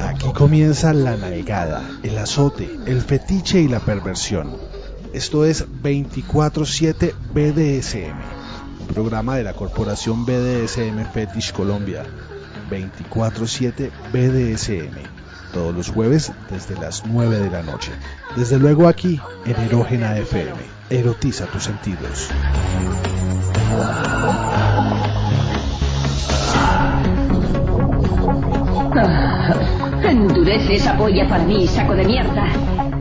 Aquí comienza la navegada, el azote, el fetiche y la perversión. Esto es 24-7 BDSM, programa de la corporación BDSM Fetish Colombia. 24-7 BDSM, todos los jueves desde las 9 de la noche. Desde luego aquí en Erógena FM. Erotiza tus sentidos. Endurece esa polla para mí, saco de mierda.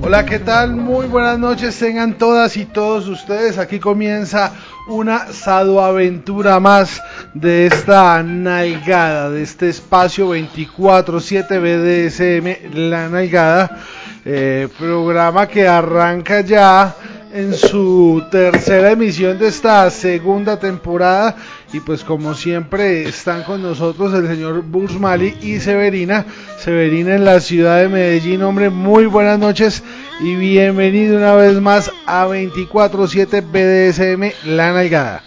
Hola, ¿qué tal? Muy buenas noches tengan todas y todos ustedes. Aquí comienza una sadoaventura más de esta nalgada, de este espacio 24-7 BDSM, La Nalgada, eh, programa que arranca ya en su tercera emisión de esta segunda temporada y pues como siempre están con nosotros el señor Bursmali y Severina, Severina en la ciudad de Medellín, hombre, muy buenas noches y bienvenido una vez más a 24/7 BDSM La Nalgada.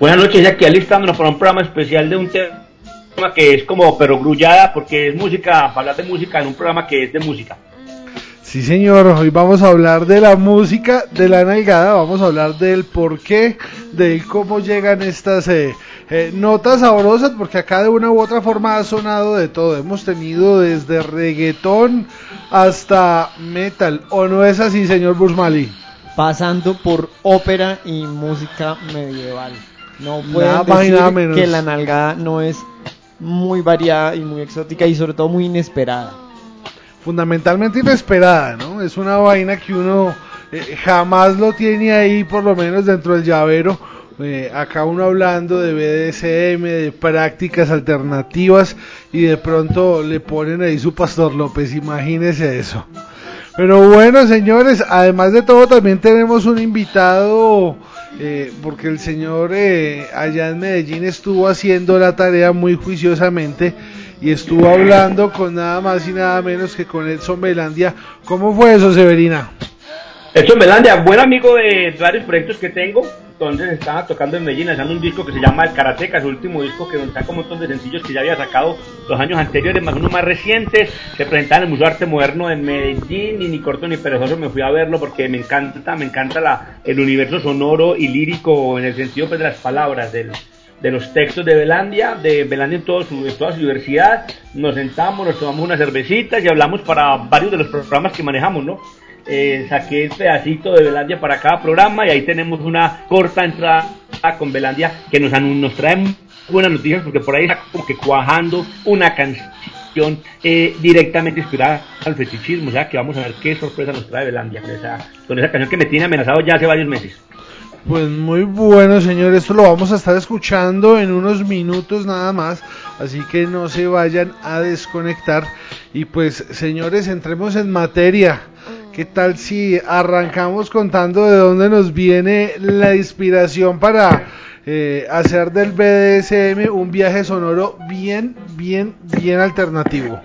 Buenas noches, ya que alistándonos para un programa especial de un tema que es como pero grullada porque es música, hablar de música en un programa que es de música. Sí, señor, hoy vamos a hablar de la música de la nalgada, vamos a hablar del por qué, de cómo llegan estas eh, eh, notas sabrosas, porque acá de una u otra forma ha sonado de todo. Hemos tenido desde reggaetón hasta metal, ¿o no es así, señor Bursmali? Pasando por ópera y música medieval. No pueden decir que la nalgada no es muy variada y muy exótica y sobre todo muy inesperada fundamentalmente inesperada, ¿no? Es una vaina que uno eh, jamás lo tiene ahí, por lo menos dentro del llavero. Eh, acá uno hablando de BDSM, de prácticas alternativas y de pronto le ponen ahí su Pastor López, imagínese eso. Pero bueno, señores, además de todo también tenemos un invitado, eh, porque el señor allá en Medellín estuvo haciendo la tarea muy juiciosamente y estuvo hablando con nada más y nada menos que con Edson Belandia. ¿Cómo fue eso, Severina? Edson Belandia, buen amigo de varios proyectos que tengo. Entonces estaba tocando en Medellín, haciendo un disco que se llama El Karateca, su último disco que saca un montón de sencillos que ya había sacado los años anteriores, más uno más recientes. Se presentaba en el Museo de Arte Moderno en Medellín y ni corto ni perezoso me fui a verlo porque me encanta, me encanta la, el universo sonoro y lírico en el sentido pues, de las palabras del, de los textos de Belandia, de Belandia en, todo su, toda su diversidad. Nos sentamos, nos tomamos unas cervecitas y hablamos para varios de los programas que manejamos, ¿no? Eh, saqué el pedacito de Belandia para cada programa y ahí tenemos una corta entrada con Belandia que nos, nos trae buenas noticias porque por ahí está como que cuajando una canción eh, directamente inspirada al fetichismo, o sea que vamos a ver qué sorpresa nos trae Belandia con esa, con esa canción que me tiene amenazado ya hace varios meses. Pues muy bueno, señor. Esto lo vamos a estar escuchando en unos minutos nada más. Así que no se vayan a desconectar. Y pues, señores, entremos en materia. ¿Qué tal si arrancamos contando de dónde nos viene la inspiración para eh, hacer del BDSM un viaje sonoro bien, bien, bien alternativo?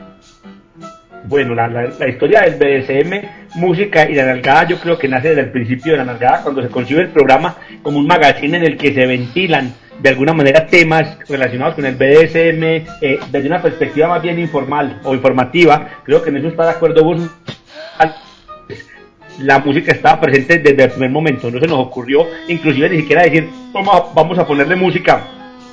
Bueno, la, historia del BDSM, música y la nalgada yo creo que nace desde el principio de la nalgada, cuando se concibe el programa como un magazine en el que se ventilan de alguna manera temas relacionados con el BDSM eh, desde una perspectiva más bien informal o informativa. Creo que en eso está de acuerdo vos. La música estaba presente desde el primer momento, no se nos ocurrió inclusive ni siquiera decir vamos a, vamos a ponerle música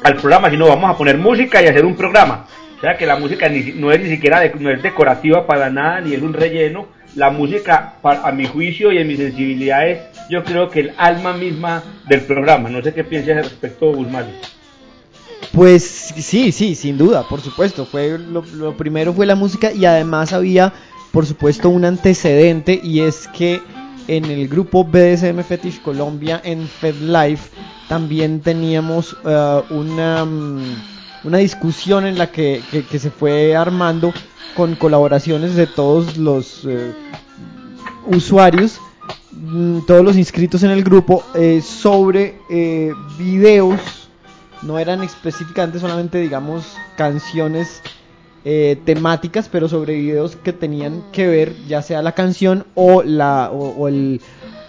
al programa, sino vamos a poner música y hacer un programa. O sea que la música no es ni siquiera no es decorativa para nada, ni es un relleno. La música, a mi juicio y en mi sensibilidad, es yo creo que el alma misma del programa. No sé qué piensas al respecto, Guzmán. Pues sí, sí, sin duda, por supuesto. Fue lo, primero fue la música y además había, por supuesto, un antecedente y es que en el grupo BDSM Fetish Colombia en FedLife también teníamos uh, una um, una discusión en la que, se fue armando con colaboraciones de todos los eh, usuarios, mm, todos los inscritos en el grupo, eh, sobre eh, videos, no eran específicamente solamente, digamos, canciones eh, temáticas, pero sobre videos que tenían que ver ya sea la canción o, la, o, el,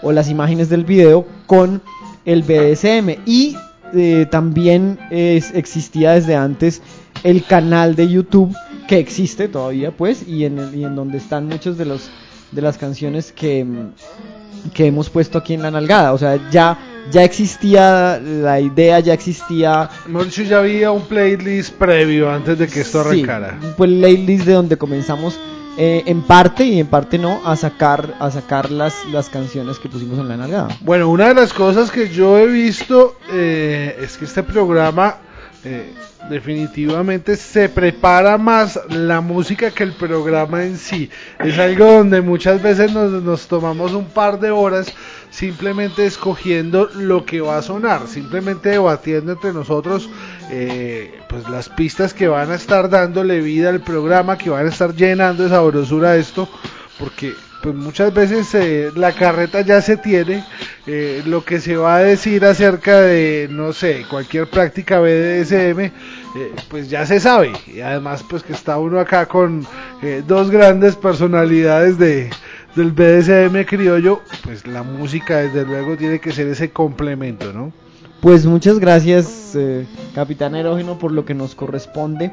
o las imágenes del video con el BDSM. Y eh, también existía desde antes el canal de YouTube que existe todavía pues y en, y en donde están muchos de los de las canciones que, que hemos puesto aquí en la nalgada. O sea, ya, ya existía la idea, ya existía. Mauricio ya había un playlist previo antes de que esto arrancara. Sí, pues playlist de donde comenzamos eh, en parte y en parte no a sacar a sacar las, las canciones que pusimos en la nalgada. Bueno, una de las cosas que yo he visto eh, es que este programa eh, definitivamente se prepara más la música que el programa en sí. Es algo donde muchas veces nos, tomamos un par de horas simplemente escogiendo lo que va a sonar, simplemente debatiendo entre nosotros eh, pues las pistas que van a estar dándole vida al programa, que van a estar llenando de sabrosura esto, porque pues muchas veces eh, la carreta ya se tiene, eh, lo que se va a decir acerca de, no sé, cualquier práctica BDSM, eh, pues ya se sabe. Y además pues que está uno acá con dos grandes personalidades de, del BDSM criollo, pues la música desde luego tiene que ser ese complemento, ¿no? Pues muchas gracias, Capitán Erógeno, por lo que nos corresponde.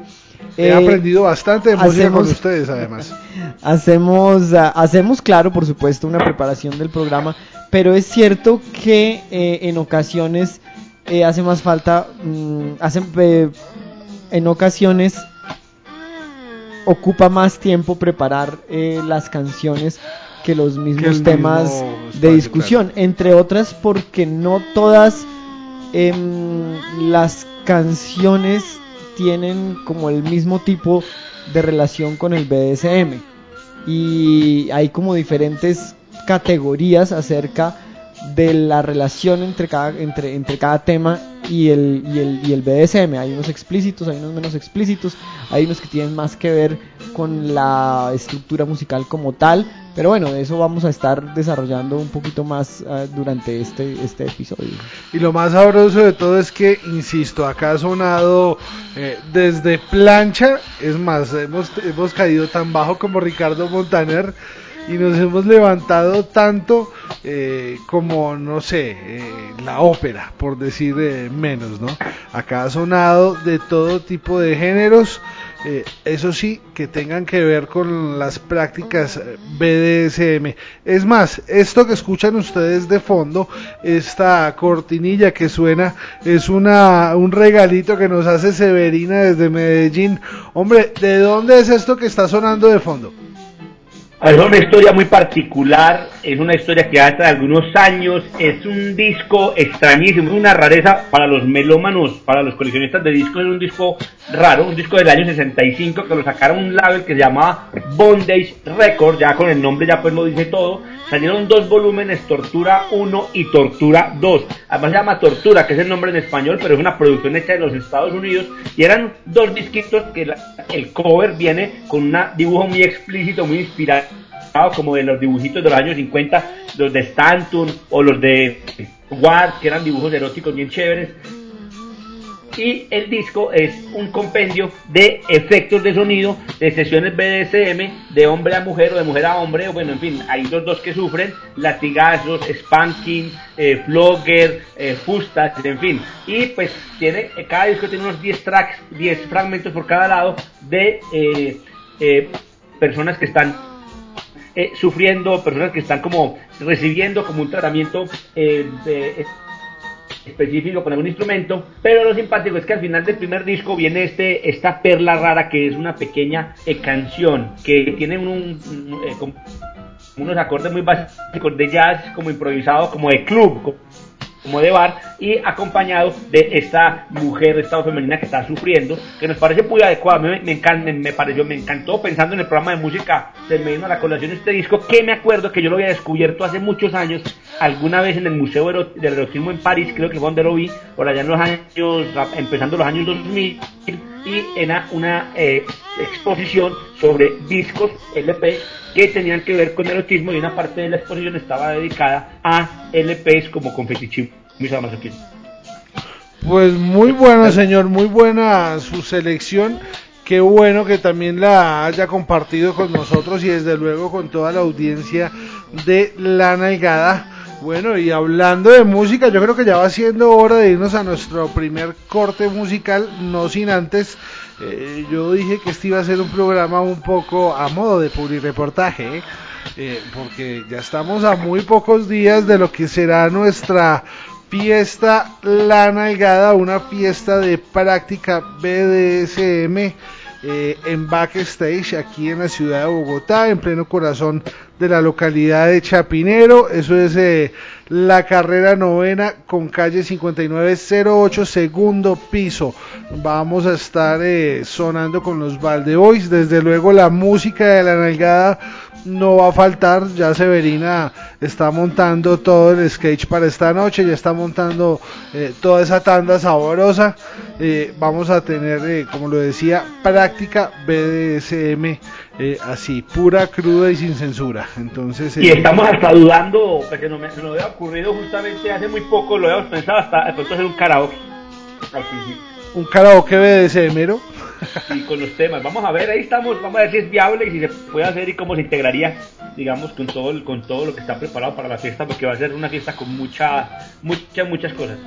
He aprendido bastante de música con ustedes, además. hacemos, ah, hacemos, claro, por supuesto, una preparación del programa, pero es cierto que eh, en ocasiones eh, hace más falta, mm, eh, en ocasiones ocupa más tiempo preparar las canciones que los mismos temas de discusión, entre otras porque no todas em, las canciones tienen como el mismo tipo de relación con el BDSM y hay como diferentes categorías acerca de la relación entre cada, entre, entre cada tema y el, y, el, y el BDSM. Hay unos explícitos, hay unos menos explícitos, hay unos que tienen más que ver con la estructura musical como tal. Pero bueno, de eso vamos a estar desarrollando un poquito más uh, durante este, este episodio. Y lo más sabroso de todo es que, insisto, acá ha sonado eh, desde plancha, es más, hemos, hemos caído tan bajo como Ricardo Montaner y nos hemos levantado tanto eh, como, no sé, eh, la ópera, por decir eh, menos, ¿no? Acá ha sonado de todo tipo de géneros, eso sí, que tengan que ver con las prácticas BDSM. Es más, esto que escuchan ustedes de fondo, esta cortinilla que suena, es una, un regalito que nos hace Severina desde Medellín. Hombre, ¿de dónde es esto que está sonando de fondo? Es una historia muy particular, es una historia que hace algunos años, es un disco extrañísimo, una rareza para los melómanos, para los coleccionistas de discos, es un disco raro, un disco del año 65 que lo sacaron un label que se llamaba Bondage Record, ya con el nombre ya pues lo dice todo, salieron dos volúmenes, Tortura 1 y Tortura 2, además se llama Tortura, que es el nombre en español, pero es una producción hecha en los Estados Unidos, y eran dos disquitos que el cover viene con un dibujo muy explícito, muy inspirado como de los dibujitos de los años 50, los de Stanton o los de Ward, que eran dibujos eróticos bien chéveres. Y el disco es un compendio de efectos de sonido, de sesiones BDSM, de hombre a mujer o de mujer a hombre, o bueno, en fin, hay los dos que sufren, latigazos, spanking, eh, flogger, eh, en fin. Y pues tiene, cada disco tiene unos 10 tracks, 10 fragmentos por cada lado de eh, eh, personas que están eh, sufriendo, personas que están como recibiendo como un tratamiento eh, específico con algún instrumento, pero lo simpático es que al final del primer disco viene este esta perla rara que es una pequeña eh, canción que tiene un, unos acordes muy básicos de jazz como improvisado como de club como de bar y acompañado de esta mujer, esta femenina que está sufriendo, que nos parece muy adecuada, me, me, me, pareció, me encantó pensando en el programa de música, se me vino a la colación este disco que me acuerdo que yo lo había descubierto hace muchos años, alguna vez en el Museo del Erotismo en París, creo que fue donde lo vi, por allá en los años, empezando los años 2000, y en una eh, exposición sobre discos LP que tenían que ver con erotismo y una parte de la exposición estaba dedicada a LPs como con fetichismo Pues muy bueno señor, muy buena su selección. Qué bueno que también la haya compartido con nosotros y desde luego con toda la audiencia de La Nalgada. Bueno, y hablando de música, yo creo que ya va siendo hora de irnos a nuestro primer corte musical, no sin antes, eh, yo dije que este iba a ser un programa un poco a modo de publireportaje, ¿eh? porque ya estamos a muy pocos días de lo que será nuestra fiesta La Nalgada, una fiesta de práctica BDSM eh, en backstage aquí en la ciudad de Bogotá, en pleno corazón de la localidad de Chapinero. Eso es eh, la carrera novena con calle 5908, segundo piso. Vamos a estar eh, sonando con los Valdeboys. Desde luego la música de la nalgada no va a faltar. Ya Severina está montando todo el sketch para esta noche. Ya está montando eh, toda esa tanda saborosa. Eh, vamos a tener, eh, como lo decía, práctica BDSM. Eh, así, pura, cruda y sin censura. Entonces, Y eh, estamos hasta dudando, que se nos, me- nos había ocurrido justamente hace muy poco, lo habíamos pensado hasta de pronto hacer un karaoke. Un karaoke BDSM, ¿no? Y con los temas. Vamos a ver, ahí estamos, vamos a ver si es viable y si se puede hacer y cómo se integraría, digamos, con todo, el- con todo lo que está preparado para la fiesta, porque va a ser una fiesta con mucha, muchas, muchas cosas.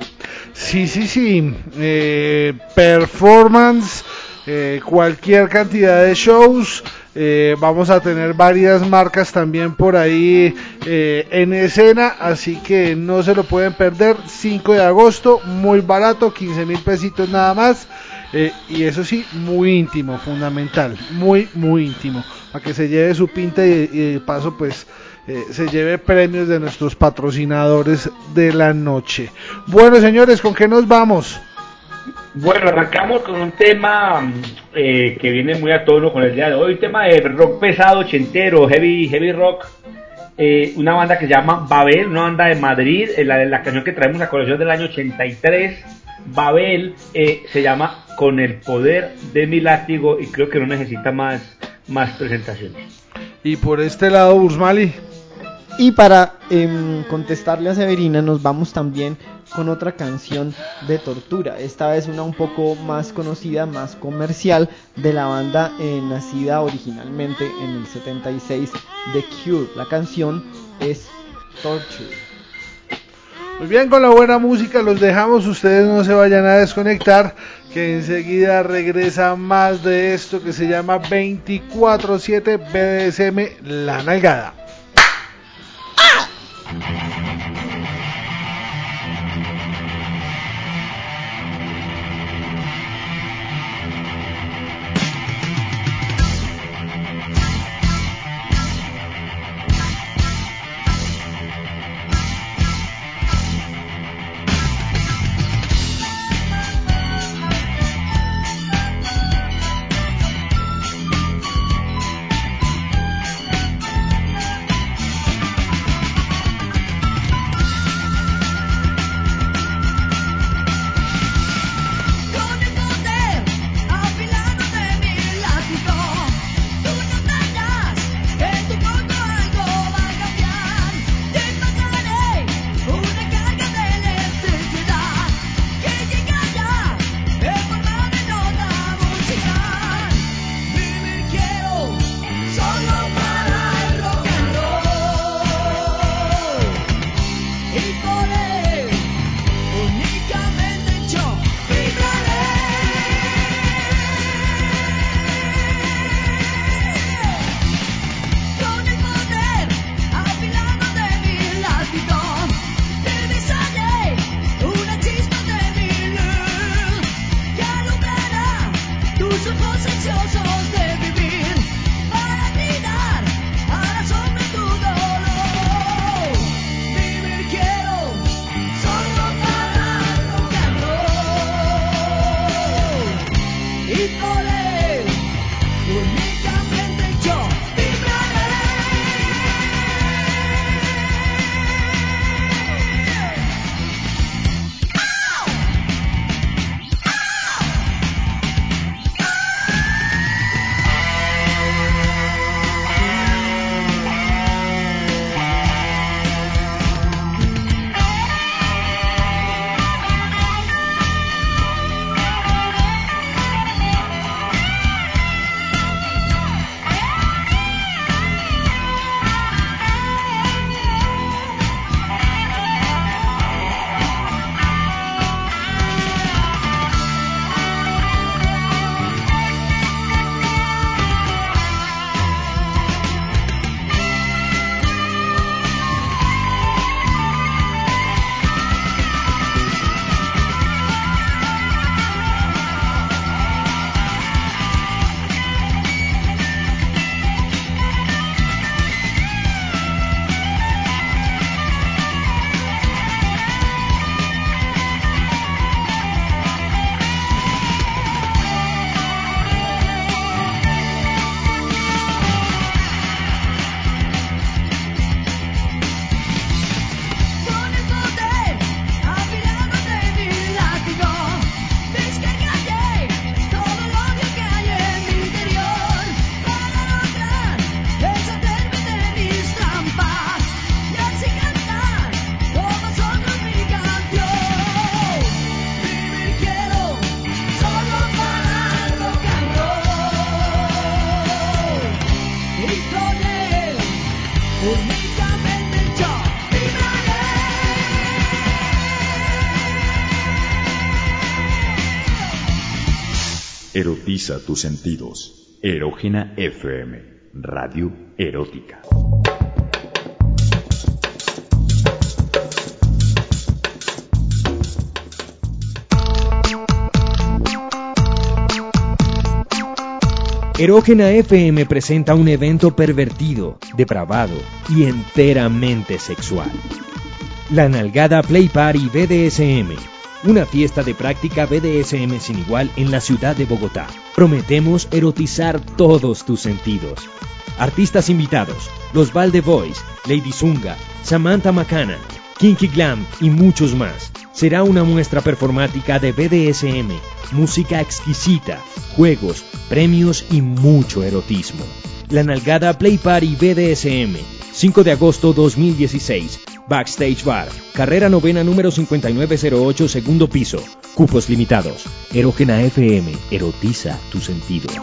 Sí, sí, sí. Eh, performance, eh, cualquier cantidad de shows. eh, vamos a tener varias marcas también por ahí eh, en escena, así que no se lo pueden perder. 5 de agosto, muy barato, 15 mil pesitos nada más. Eh, y eso sí, muy íntimo, fundamental, muy, muy íntimo, para que se lleve su pinta y, y de paso pues eh, se lleve premios de nuestros patrocinadores de la noche. Bueno, señores, ¿con qué nos vamos? Bueno, arrancamos con un tema eh, que viene muy a tono con el día de hoy, un tema de rock pesado, ochentero, heavy, heavy rock. eh, una banda que se llama Babel, una banda de Madrid, eh, la, la canción que traemos a colección del año 83, Babel, se llama Con el poder de mi látigo y creo que no necesita más, más presentaciones. Y por este lado, Bursmali. Y para em, contestarle a Severina nos vamos también con otra canción de tortura. Esta vez una un poco más conocida, más comercial de la banda eh, nacida originalmente en el 76 The Cure. La canción es Torture. Muy bien, con la buena música los dejamos. Ustedes no se vayan a desconectar, que enseguida regresa más de esto que se llama 24-7 BDSM La Nalgada. Erotiza tus sentidos. Erógena FM. Radio erótica. Erógena FM presenta un evento pervertido, depravado y enteramente sexual. La Nalgada Play Party BDSM una fiesta de práctica BDSM sin igual en la ciudad de Bogotá. Prometemos erotizar todos tus sentidos. Artistas invitados, los Valde Boys, Lady Zunga, Samantha Macana, Kinky Glam y muchos más. Será una muestra performática de BDSM, música exquisita, juegos, premios y mucho erotismo. La Nalgada Play Party BDSM, 5 de agosto 2016. Backstage Bar, carrera novena número 5908, segundo piso. Cupos limitados. Erógena FM, erotiza tus sentidos.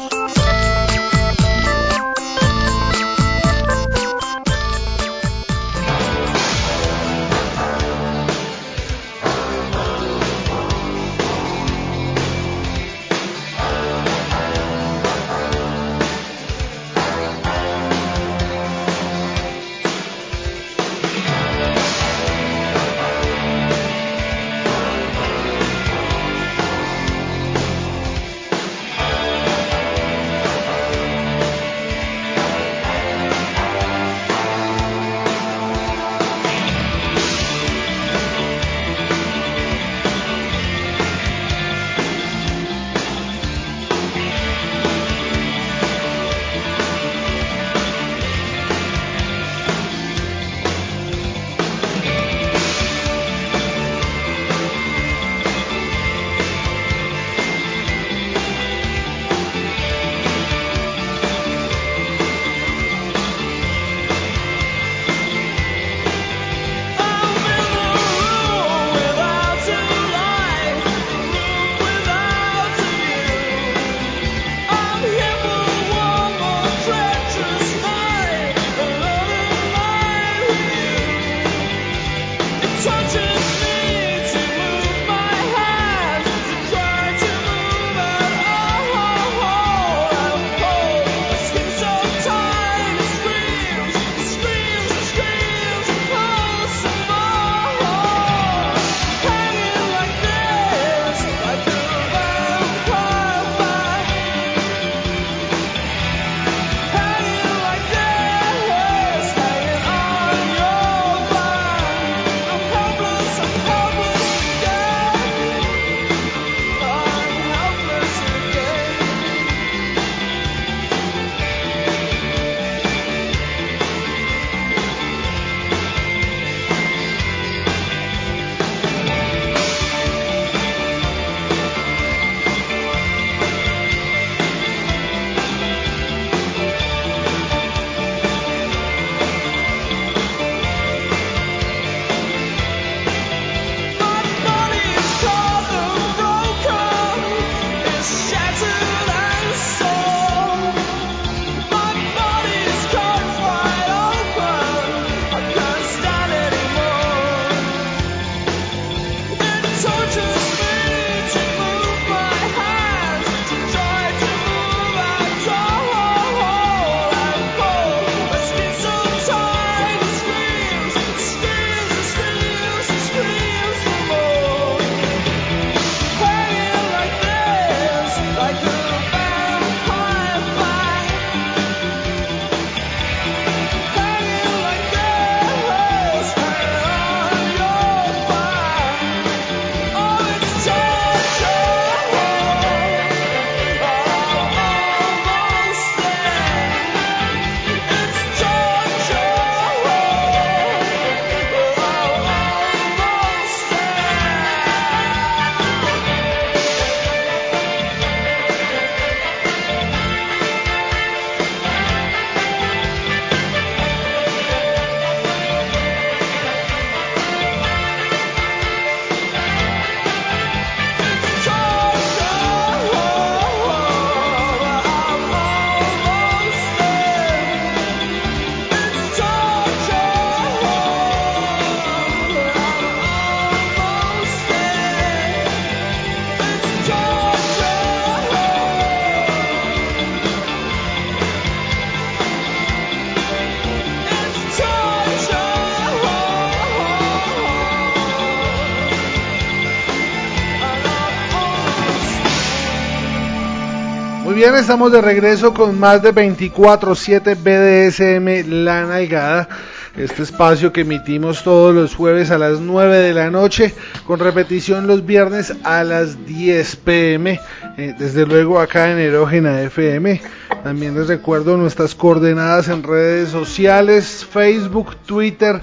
Estamos de regreso con más de 24-7 BDSM La Nalgada. Este espacio que emitimos todos los jueves a las 9 de la noche, con repetición los viernes a las 10 pm. Eh, desde luego acá en Erógena FM. También les recuerdo nuestras coordenadas en redes sociales, Facebook, Twitter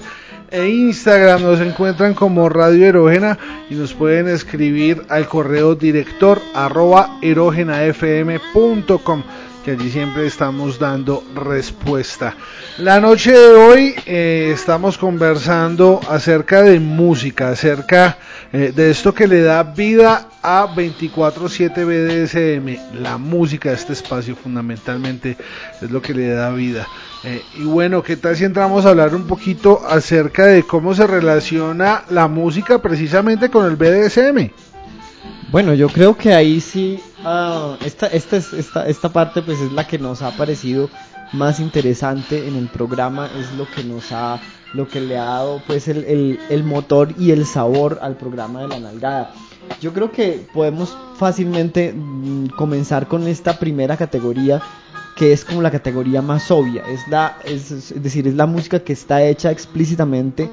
e Instagram nos encuentran como Radio Erógena y nos pueden escribir al correo director arroba erógenafm.com que allí siempre estamos dando respuesta. La noche de hoy eh, estamos conversando acerca de música, acerca eh, de esto que le da vida a 24/7 BDSM. La música de este espacio fundamentalmente es lo que le da vida. Eh, y bueno, ¿qué tal si entramos a hablar un poquito acerca de cómo se relaciona la música precisamente con el BDSM? Bueno, yo creo que ahí sí, uh, esta, esta, esta, esta parte pues es la que nos ha parecido más interesante en el programa, es lo que nos ha, lo que le ha dado pues el, el, el motor y el sabor al programa de la nalgada. Yo creo que podemos fácilmente mm, comenzar con esta primera categoría que es como la categoría más obvia, es la, es, es decir, es la música que está hecha explícitamente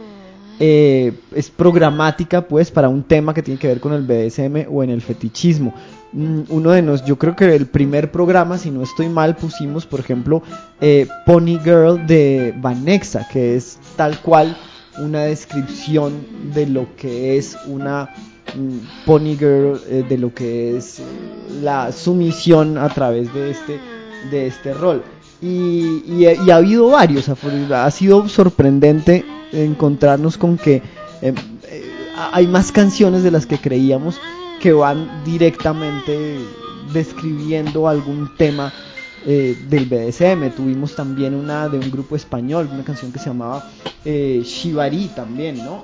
eh, es programática pues para un tema que tiene que ver con el BDSM o en el fetichismo. Mm, uno de nos, yo creo que el primer programa, si no estoy mal, pusimos por ejemplo eh, Pony Girl de Vanexa, que es tal cual una descripción de lo que es una mm, Pony Girl, eh, de lo que es la sumisión a través de este, de este rol. Y, y, ha habido varios, ha sido sorprendente encontrarnos con que eh, hay más canciones de las que creíamos que van directamente describiendo algún tema eh, del BDSM. Tuvimos también una de un grupo español, una canción que se llamaba eh, Shibari también, ¿no?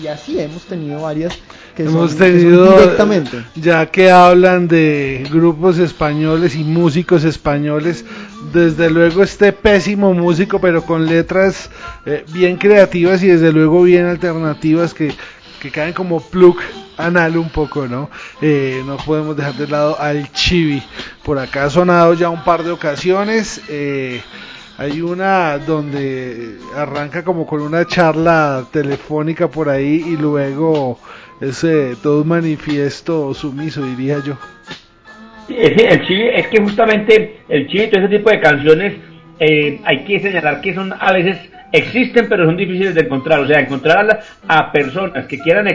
y así hemos tenido varias que hemos son, tenido, que son directamente. Ya que hablan de grupos españoles y músicos españoles, desde luego este pésimo músico, pero con letras eh, bien creativas y desde luego bien alternativas que, que caen como plug anal un poco, ¿no? Eh, no podemos dejar de lado al Chibi. Por acá ha sonado ya un par de ocasiones. Eh, hay una donde arranca como con una charla telefónica por ahí y luego es eh, todo un manifiesto sumiso, diría yo. el Chibi, es que justamente el Chibi todo ese tipo de canciones eh, hay que señalar que son a veces existen pero son difíciles de encontrar, o sea, encontrar a, a personas que quieran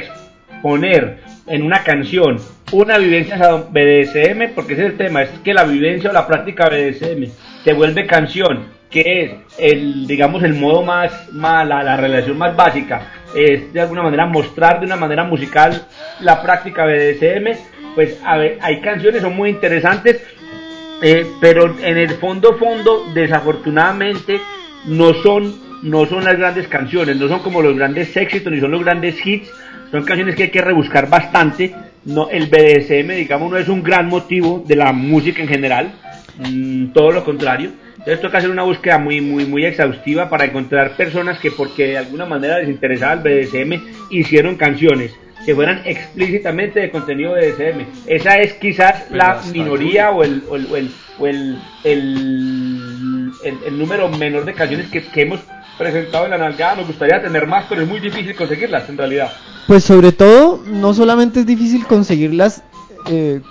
poner en una canción una vivencia BDSM, porque ese es el tema, es que la vivencia o la práctica BDSM se vuelve canción, que es el, digamos, el modo más, más la, la, relación más básica, es de alguna manera mostrar de una manera musical la práctica BDSM, pues a ver, hay canciones, son muy interesantes, eh, pero en el fondo, fondo, desafortunadamente, no son, no son las grandes canciones, no son como los grandes éxitos, ni son los grandes hits, son canciones que hay que rebuscar bastante. No, el BDSM, digamos, no es un gran motivo de la música en general, mmm, todo lo contrario. Entonces toca hacer una búsqueda muy, muy, muy exhaustiva para encontrar personas que porque de alguna manera les interesaba el BDSM hicieron canciones que fueran explícitamente de contenido BDSM. Esa es quizás la minoría o el, o el, o el, o el, el, el, número menor de canciones que, que hemos presentado en la nalgada. Nos gustaría tener más, pero es muy difícil conseguirlas en realidad. Pues sobre todo, no solamente es difícil conseguirlas, eh,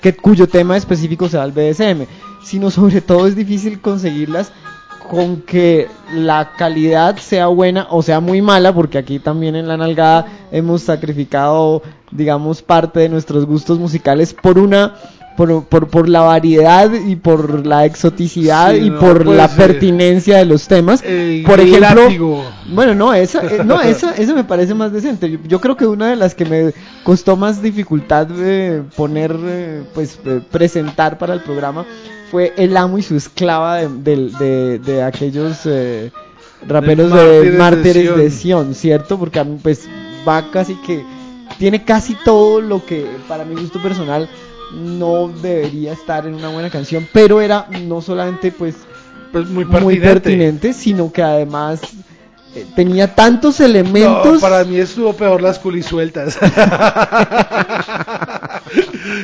que, cuyo tema específico sea el BDSM, sino sobre todo es difícil conseguirlas con que la calidad sea buena o sea muy mala, porque aquí también en la nalgada hemos sacrificado, digamos, parte de nuestros gustos musicales por una por, por, por, la variedad y por la exoticidad sí, y no, por la pertinencia de los temas. Eh, por ejemplo, látigo. bueno, no, esa, eh, no, esa, esa me parece más decente. Yo, yo, creo que una de las que me costó más dificultad de poner, eh, pues, presentar para el programa fue El amo y su esclava de, de, de, de aquellos eh, raperos de mártires de Sion, ¿cierto? Porque pues, va casi que, tiene casi todo lo que, para mi gusto personal, no debería estar en una buena canción, pero era no solamente pues, pues muy, muy, pertinente, sino que además eh, tenía tantos elementos. No, para mí estuvo peor las culisueltas.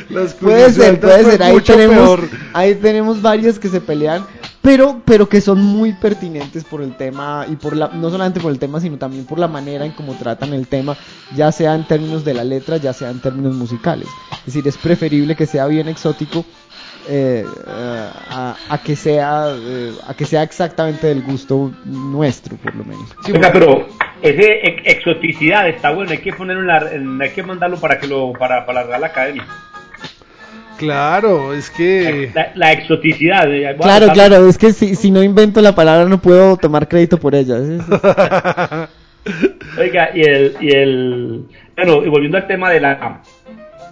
las puede ser, puede ser. Ahí tenemos, ahí tenemos varios que se pelean, pero, pero que son muy pertinentes por el tema y por la, no solamente por el tema, sino también por la manera en cómo tratan el tema, ya sea en términos de la letra, ya sea en términos musicales. Es decir, es preferible que sea bien exótico eh, a, que sea eh, a que sea exactamente del gusto nuestro por lo menos pero ese exoticidad está bueno hay que ponerlo en hay que mandarlo para que lo para, para la Real Academia Claro, es que... La, exoticidad. claro, claro, es que si, si no invento la palabra no puedo tomar crédito por ella. Oiga, y el, y el... Bueno, y volviendo al tema de la,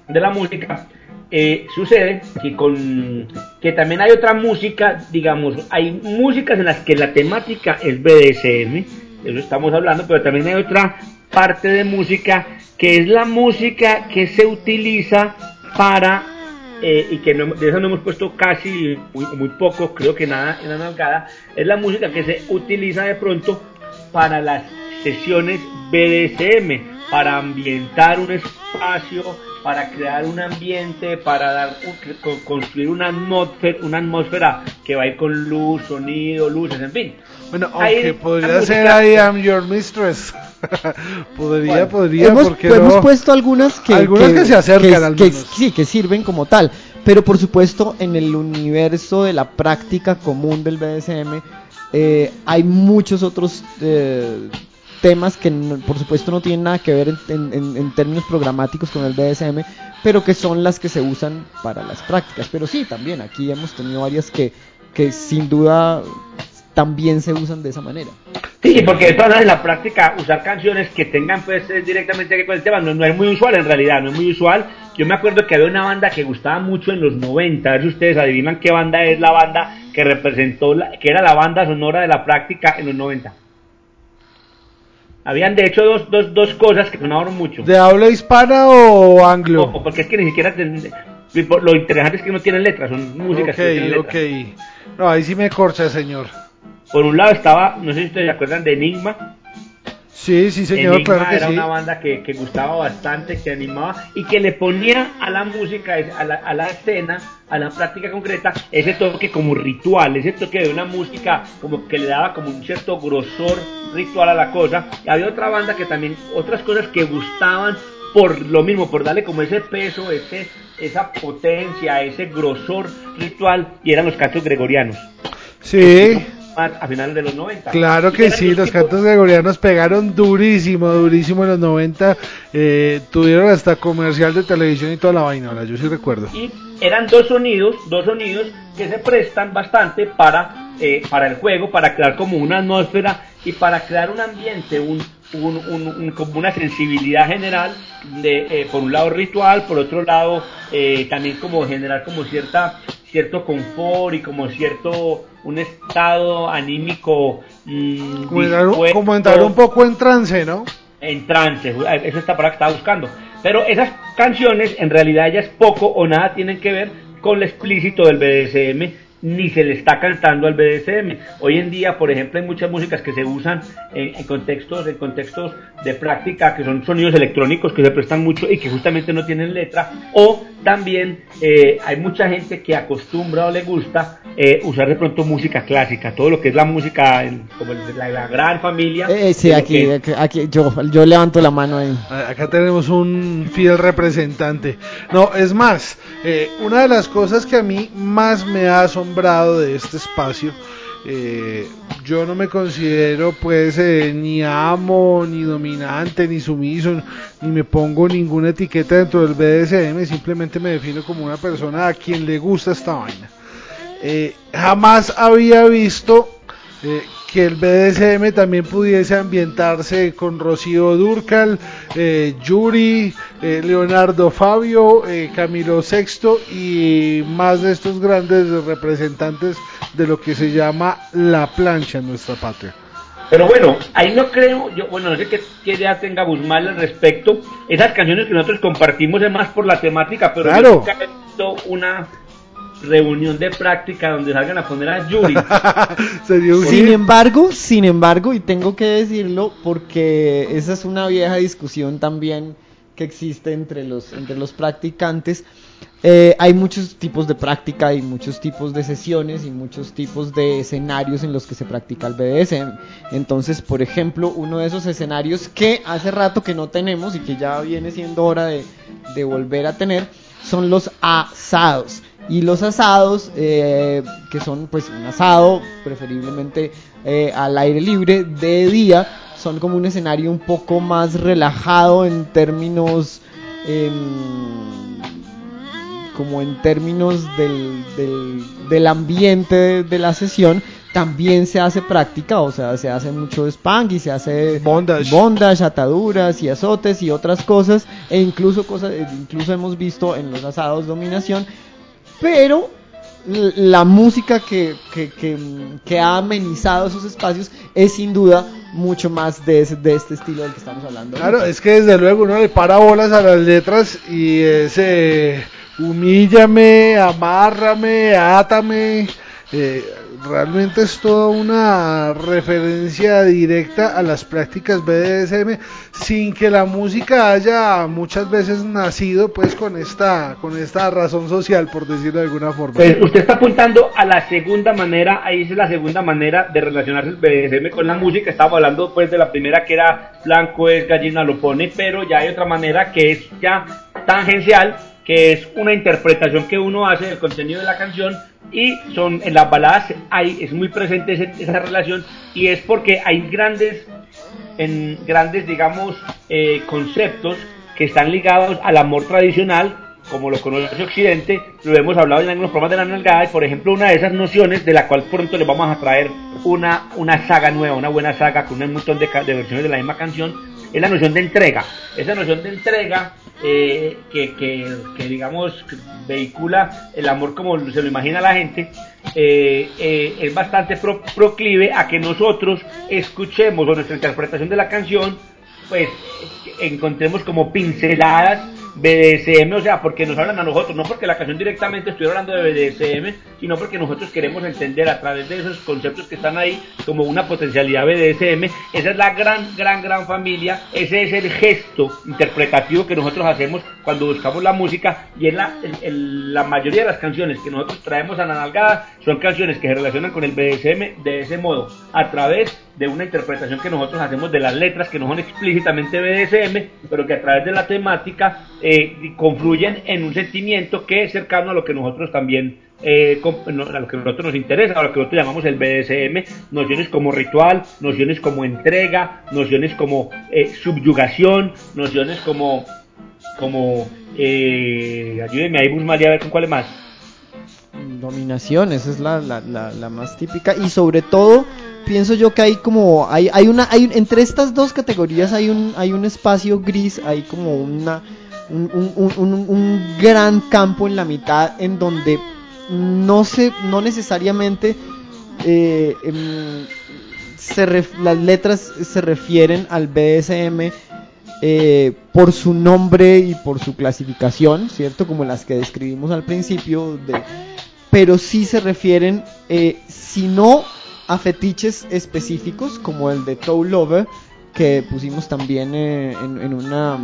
de la música, eh, sucede que con que también hay otra música, digamos, hay músicas en las que la temática es BDSM, eso estamos hablando, pero también hay otra parte de música que es la música que se utiliza para eh, y que de eso no hemos puesto casi muy, muy, poco, creo que nada en la nalgada, es la música que se utiliza de pronto para las sesiones BDSM, para ambientar un espacio, para crear un ambiente, para dar, construir una atmósfera, una atmósfera que va a ir con luz, sonido, luces, en fin. Bueno, aunque podría ser I am your mistress. podría, podría, hemos, porque hemos puesto algunas que, algunas que, se acercan al que, sí, que sirven como tal. Pero por supuesto, en el universo de la práctica común del BDSM, eh, hay muchos otros eh, temas que por supuesto no tienen nada que ver en, términos programáticos con el BDSM, pero que son las que se usan para las prácticas. Pero sí, también aquí hemos tenido varias que, que sin duda también se usan de esa manera. Sí, porque de en la práctica usar canciones que tengan pues directamente que con el tema no, es muy usual en realidad, no es muy usual. Yo me acuerdo que había una banda que gustaba mucho en los 90, a ver si ustedes adivinan qué banda es la banda que representó, que era la banda sonora de la práctica en los 90. Habían de hecho dos, dos, dos cosas que sonaron mucho. ¿De habla hispana o anglo? O, porque es que ni siquiera... Lo interesante es que no tienen letras, son músicas que tienen letras. Ok, No, ahí sí me corcha, señor. Por un lado estaba, no sé si ustedes se acuerdan de Enigma. Sí, sí, señor, Enigma claro que era una banda que, que, gustaba bastante, que animaba y que le ponía a la música, a la, a la escena, a la práctica concreta, ese toque como ritual, ese toque de una música como que le daba como un cierto grosor ritual a la cosa. Y había otra banda que también, otras cosas que gustaban por lo mismo, por darle como ese peso, ese, esa potencia, ese grosor ritual, y eran los cantos gregorianos. Sí a finales de los 90. Claro que sí, los cantos gregorianos pegaron durísimo, durísimo en los 90. Eh, tuvieron hasta comercial de televisión y toda la vaina, ahora yo sí recuerdo. Y eran dos sonidos, dos sonidos que se prestan bastante para, eh, para el juego, para crear como una atmósfera y para crear un ambiente, un, un, como una sensibilidad general de eh, por un lado ritual, por otro lado también como generar como cierta cierto confort y como cierto un estado anímico mm, como, entrar, un poco en trance, ¿no? En trance, eso está para que estaba buscando. Pero esas canciones en realidad ellas poco o nada tienen que ver con lo explícito del BDSM ni se le está cantando al BDSM. Hoy en día, por ejemplo, hay muchas músicas que se usan en, contextos, en contextos de práctica, que son sonidos electrónicos que se prestan mucho y que justamente no tienen letra, o también eh, hay mucha gente que acostumbra o le gusta eh, usar de pronto música clásica, todo lo que es la música, como la, la gran familia. Eh, sí, aquí, aquí yo, yo levanto la mano ahí. Acá tenemos un fiel representante. No, es más, una de las cosas que a mí más me ha asombrado de este espacio, yo no me considero pues ni amo, ni dominante, ni sumiso, ni me pongo ninguna etiqueta dentro del BDSM, simplemente me defino como una persona a quien le gusta esta vaina. Eh, jamás había visto eh, que el BDSM también pudiese ambientarse con Rocío Durcal, eh, Yuri, Leonardo Fabio, Camilo Sexto y más de estos grandes representantes de lo que se llama la plancha en nuestra patria. Pero bueno, ahí no creo, yo, bueno, no sé qué, idea tenga Guzmán al respecto. Esas canciones que nosotros compartimos es más por la temática, pero claro. nunca he visto una reunión de práctica donde salgan a poner a Yuri. Sería un Sin embargo, sin embargo, y tengo que decirlo porque esa es una vieja discusión también que existe entre los, entre los practicantes. Eh, hay muchos tipos de práctica y muchos tipos de sesiones y muchos tipos de escenarios en los que se practica el BDSM. Entonces, por ejemplo, uno de esos escenarios que hace rato que no tenemos y que ya viene siendo hora de, de volver a tener son los asados. Y los asados, eh, que son pues un asado, preferiblemente eh, al aire libre, de día, son como un escenario un poco más relajado en términos, em, como en términos del, del, del ambiente de, de la sesión. También se hace práctica, o sea, se hace mucho spank y se hace Bondage. bondage, ataduras y azotes y otras cosas, e incluso cosas, eh, incluso hemos visto en los asados dominación, pero la música que, que, que, ha amenizado esos espacios es sin duda mucho más de, de este estilo del que estamos hablando. Claro, es que desde luego uno le para bolas a las letras y ese humíllame, amárrame, átame. eh, realmente es toda una referencia directa a las prácticas BDSM sin que la música haya muchas veces nacido pues con esta con esta razón social por decirlo de alguna forma. Pues usted está apuntando a la segunda manera, ahí es la segunda manera de relacionarse el BDSM con la música. Estamos hablando pues de la primera que era blanco es gallina lo pone, pero ya hay otra manera que es ya tangencial, que es una interpretación que uno hace del contenido de la canción y son en las baladas hay es muy presente ese- esa relación y es porque hay grandes en grandes, digamos, eh, conceptos que están ligados al amor tradicional, como lo conoce Occidente, lo hemos hablado en algunos programas de la nalgada, y por ejemplo, una de esas nociones, de la cual pronto les vamos a traer una, una saga nueva, una buena saga con un montón de, de versiones de la misma canción, es la noción de entrega. Esa noción de entrega eh, que, que, que, digamos, vehicula el amor como se lo imagina la gente, eh, eh, es bastante pro- proclive a que nosotros escuchemos o nuestra interpretación de la canción, pues encontremos como pinceladas BDSM, o sea, porque nos hablan a nosotros, no porque la canción directamente estuviera hablando de BDSM, sino porque nosotros queremos entender a través de esos conceptos que están ahí como una potencialidad BDSM. Esa es la gran, gran, gran familia, ese es el gesto interpretativo que nosotros hacemos cuando buscamos la música y es la, la mayoría de las canciones que nosotros traemos a la nalgada son canciones que se relacionan con el BDSM de ese modo, a través de una interpretación que nosotros hacemos de las letras que no son explícitamente BDSM, pero que a través de la temática eh, confluyen en un sentimiento que es cercano a lo que nosotros también, eh, a lo que nosotros nos interesa, a lo que nosotros llamamos el BDSM, nociones como ritual, nociones como entrega, nociones como eh, subyugación, nociones como, como, eh, ayúdenme ahí, Busmalia, a ver con cuáles más. Dominación, esa es la, la, la más típica. Y sobre todo, pienso yo que hay como. Hay, hay una. Hay, entre estas dos categorías hay un, hay un espacio gris, hay como una. Un, un, un, un- gran campo en la mitad en donde no se. No necesariamente. eh, em, se ref- las letras se refieren al BDSM eh, por su nombre y por su clasificación, ¿cierto? Como las que describimos al principio, de, pero sí se refieren, eh, si no a fetiches específicos, como el de Toe Lover, que pusimos también eh, en, en una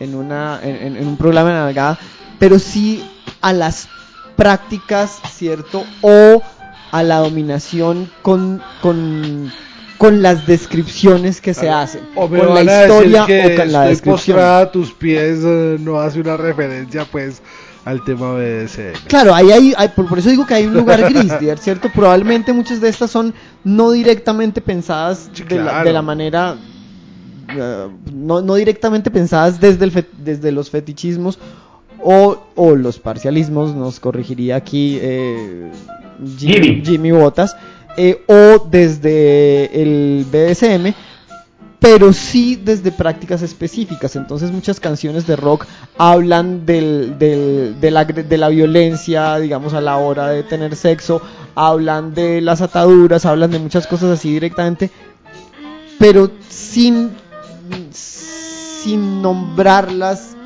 en una en, un programa de nalgada, pero sí a las prácticas, ¿cierto? O a la dominación con con con las descripciones que se hacen, O con la historia que o con la descripción. a tus pies eh, no hace una referencia pues al tema BDSM. Claro, ahí hay, hay- por, por eso digo que hay un lugar gris, ¿cierto? Probablemente muchas de estas son no directamente pensadas de, la, claro. de la manera, eh, no, no directamente pensadas desde, el fe- desde los fetichismos o, o los parcialismos, nos corregiría aquí eh, Jimmy, Jimmy. Jimmy Botas, eh, o desde el BDSM, pero sí desde prácticas específicas. Entonces muchas canciones de rock hablan del, del- de, la, de la violencia, digamos, a la hora de tener sexo, hablan de las ataduras, hablan de muchas cosas así directamente, pero sin, sin nombrarlas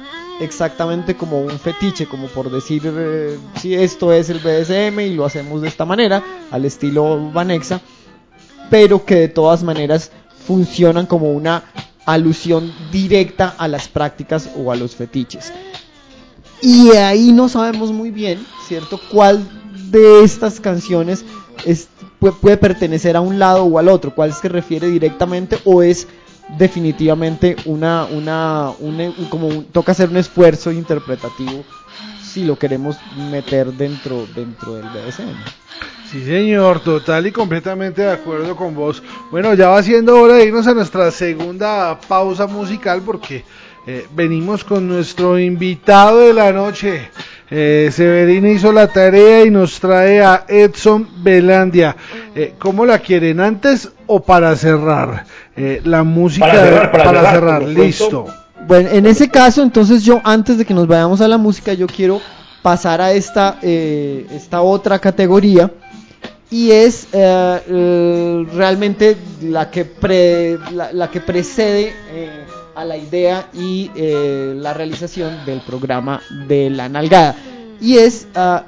exactamente como un fetiche, como por decir eh, si esto es el BDSM y lo hacemos de esta manera, al estilo Vanexa, pero que de todas maneras funcionan como una alusión directa a las prácticas o a los fetiches. Y ahí no sabemos muy bien, ¿cierto? ¿Cuál de estas canciones es, puede, pertenecer a un lado o al otro? ¿Cuál que refiere directamente o es definitivamente una, una, un- como toca hacer un esfuerzo interpretativo si lo queremos meter dentro, dentro del BDSM? Sí, señor, total y completamente de acuerdo con vos. Bueno, ya va siendo hora de irnos a nuestra segunda pausa musical porque eh, venimos con nuestro invitado de la noche. Eh, Severina hizo la tarea y nos trae a Edson Belandia. Eh, ¿Cómo la quieren? ¿Antes o para cerrar? Eh, la música Para cerrar, para cerrar, listo. Bueno, en ese caso, entonces yo antes de que nos vayamos a la música, yo quiero pasar a esta, eh, esta otra categoría y es eh, eh, realmente la que, pre- la, la que precede eh, a la idea y la realización del programa de la nalgada. Y es ah,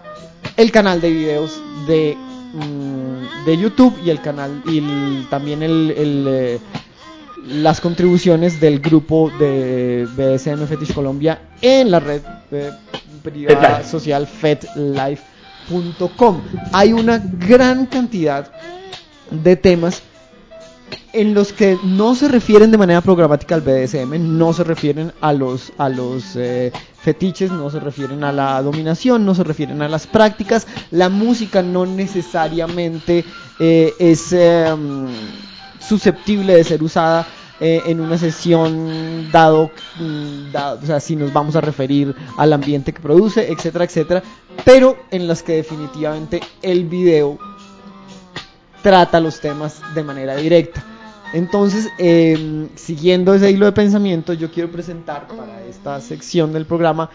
el canal de videos de, mm, de YouTube y el canal y el- también el, el, las contribuciones del grupo de BDSM Fetish Colombia en la red privada social Hay una gran cantidad de temas en los que no se refieren de manera programática al BDSM, no se refieren a los, a los eh, fetiches, no se refieren a la dominación, no se refieren a las prácticas. La música no necesariamente eh, es eh, mm, susceptible de ser usada eh, en una sesión dado, mm, o sea, si nos vamos a referir al ambiente que produce, etcétera, etcétera, pero en las que definitivamente el video trata los temas de manera directa. Entonces, eh, siguiendo ese hilo de pensamiento, yo quiero presentar para esta sección del programa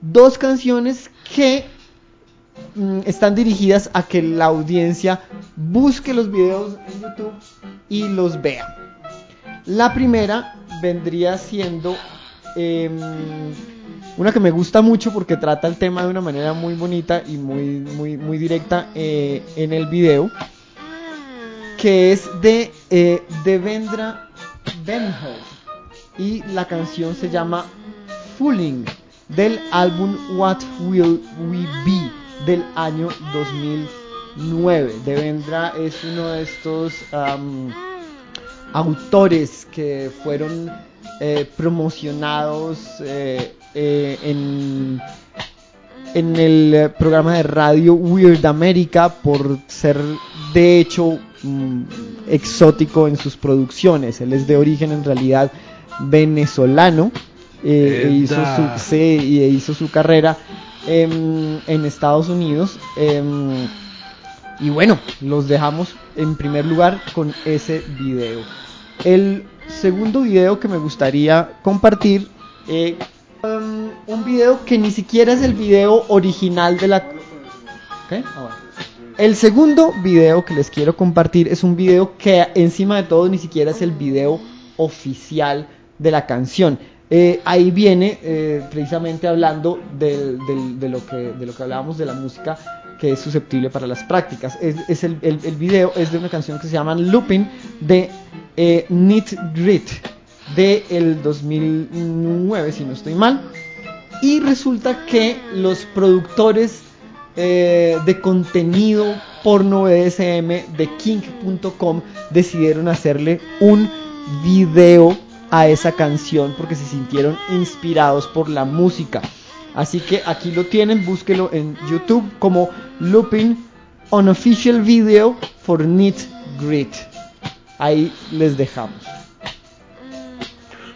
dos canciones que mm, están dirigidas a que la audiencia busque los videos en YouTube y los vea. La primera vendría siendo em, una que me gusta mucho porque trata el tema de una manera muy bonita y muy, muy, muy directa eh, en el video, que es de eh, Devendra Benhur y la canción se llama Fooling del álbum What Will We Be del año 2009. Devendra es uno de estos autores que fueron eh, promocionados eh, eh, en, en el programa de radio Weird America por ser de hecho mm, exótico en sus producciones. Él es de origen en realidad venezolano e hizo su, sí, y e hizo su carrera em, en Estados Unidos. em, y bueno, los dejamos en primer lugar con ese video. El segundo video que me gustaría compartir, eh, um, un video que ni siquiera es el video original de la... ¿Qué? Ah. El segundo video que les quiero compartir es un video que encima de todo ni siquiera es el video oficial de la canción. Eh, ahí viene eh, precisamente hablando del- del- de, lo que, de lo que hablábamos de la música que es susceptible para las prácticas. Es, es el- el video es de una canción que se llama Looping de eh, Knit Grit de el 2009 si no estoy mal. Y resulta que los productores eh, de contenido porno BDSM de kink.com decidieron hacerle un video a esa canción porque se sintieron inspirados por la música. Así que aquí lo tienen, búsquelo en YouTube como Looping Unofficial Video for Knit Grit. Ahí les dejamos.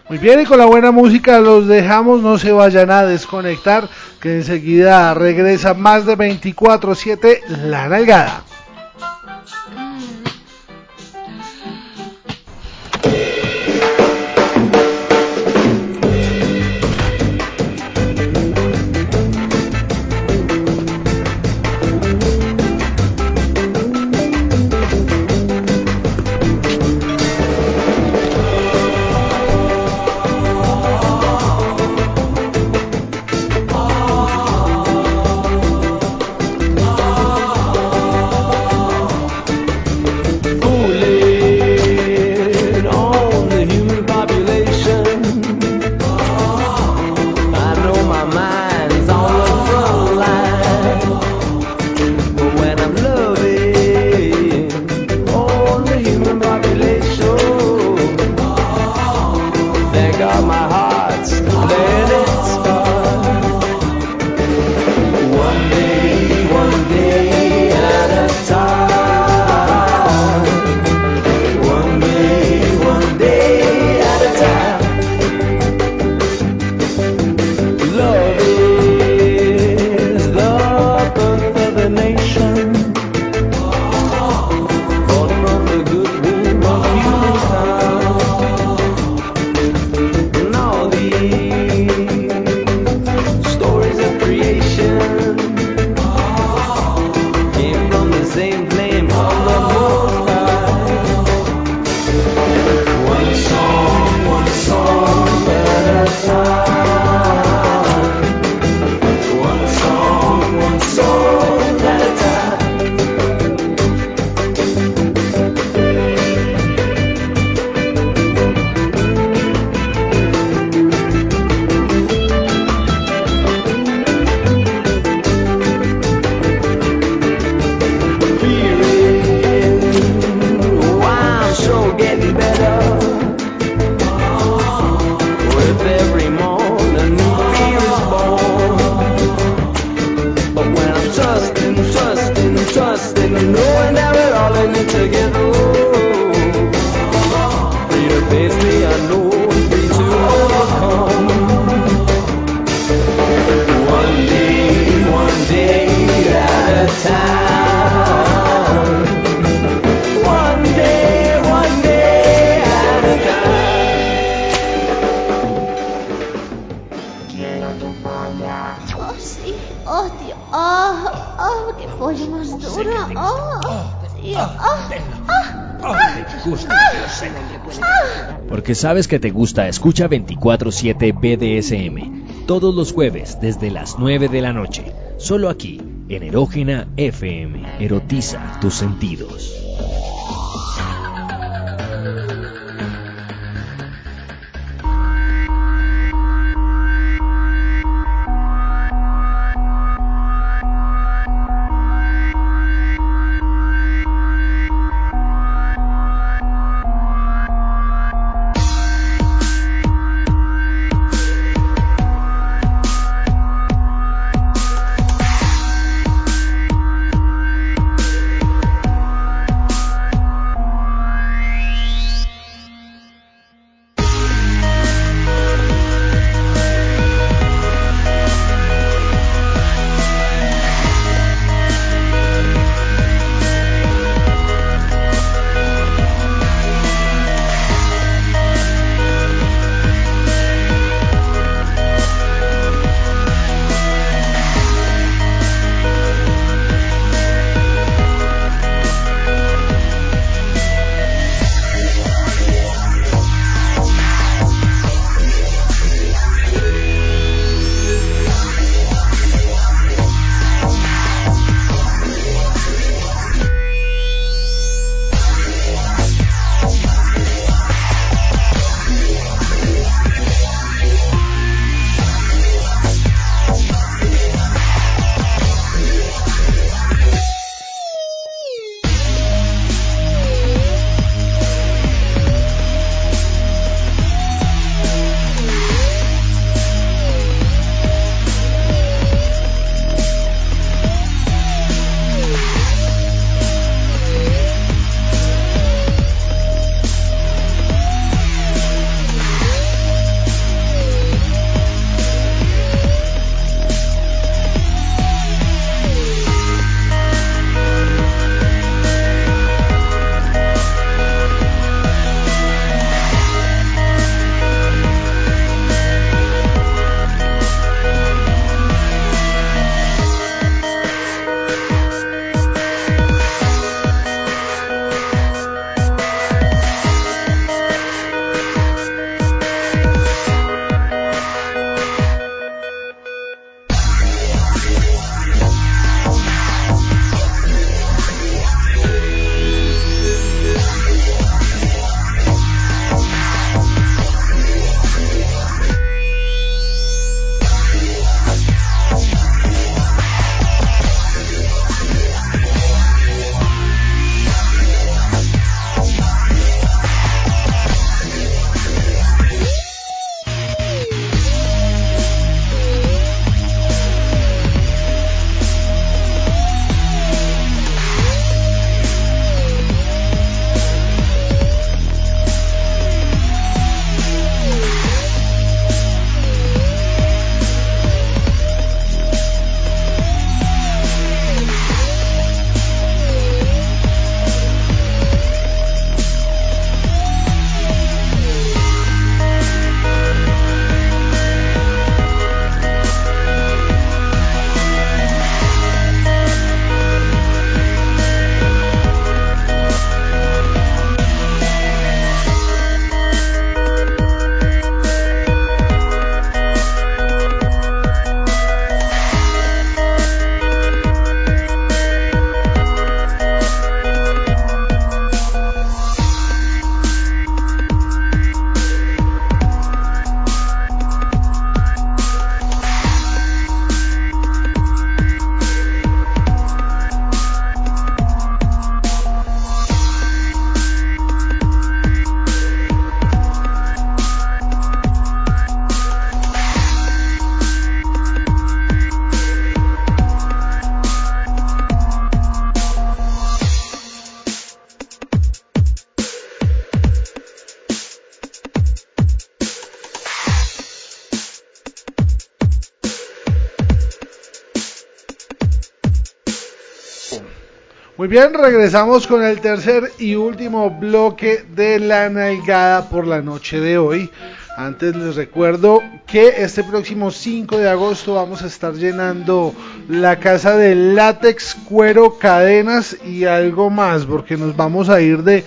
Muy bien, y con la buena música los dejamos, no se vayan a desconectar, que enseguida regresa más de 24-7 la nalgada. Sabes que te gusta, escucha 24-7 BDSM. Todos los jueves desde las 9 de la noche. Solo aquí, en Erógena FM. Erotiza tus sentidos. Bien, regresamos con el tercer y último bloque de la nalgada por la noche de hoy. Antes les recuerdo que este próximo 5 de agosto vamos a estar llenando la casa de látex, cuero, cadenas y algo más, porque nos vamos a ir de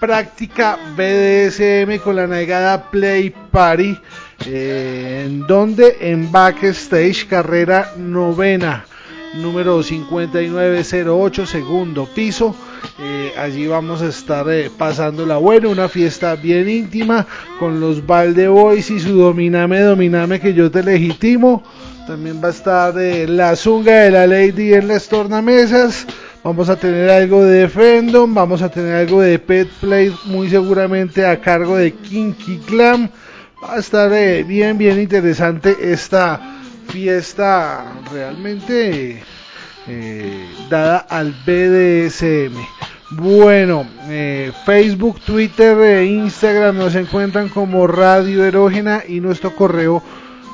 práctica BDSM con la negada Play Party, eh, en donde en backstage carrera novena, número 5908, segundo piso. Eh, allí vamos a estar eh, pasando la buena, una fiesta bien íntima con los Valde Boys y su Dominame, Dominame que yo te legitimo. También va a estar la zunga de la Lady en las tornamesas. Vamos a tener algo de Fendom, vamos a tener algo de Pet Play, muy seguramente a cargo de Kinky Clam. Va a estar eh, bien, bien interesante esta fiesta realmente eh, dada al BDSM. Bueno, eh, Facebook, Twitter e Instagram nos encuentran como Radio Erógena y nuestro correo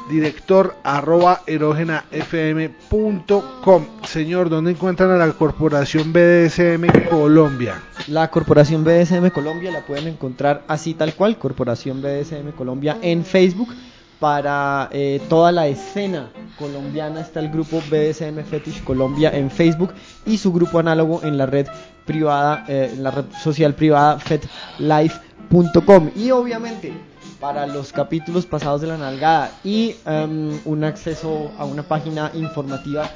director arroba erogenafm.com. Señor, ¿dónde encuentran a la corporación BDSM Colombia? La corporación BDSM Colombia la pueden encontrar así tal cual, corporación BDSM Colombia en Facebook. Para eh, toda la escena colombiana está el grupo BDSM Fetish Colombia en Facebook y su grupo análogo en la red privada, eh, en la red social privada fetlife.com. Y obviamente para los capítulos pasados de la nalgada y um, un acceso a una página informativa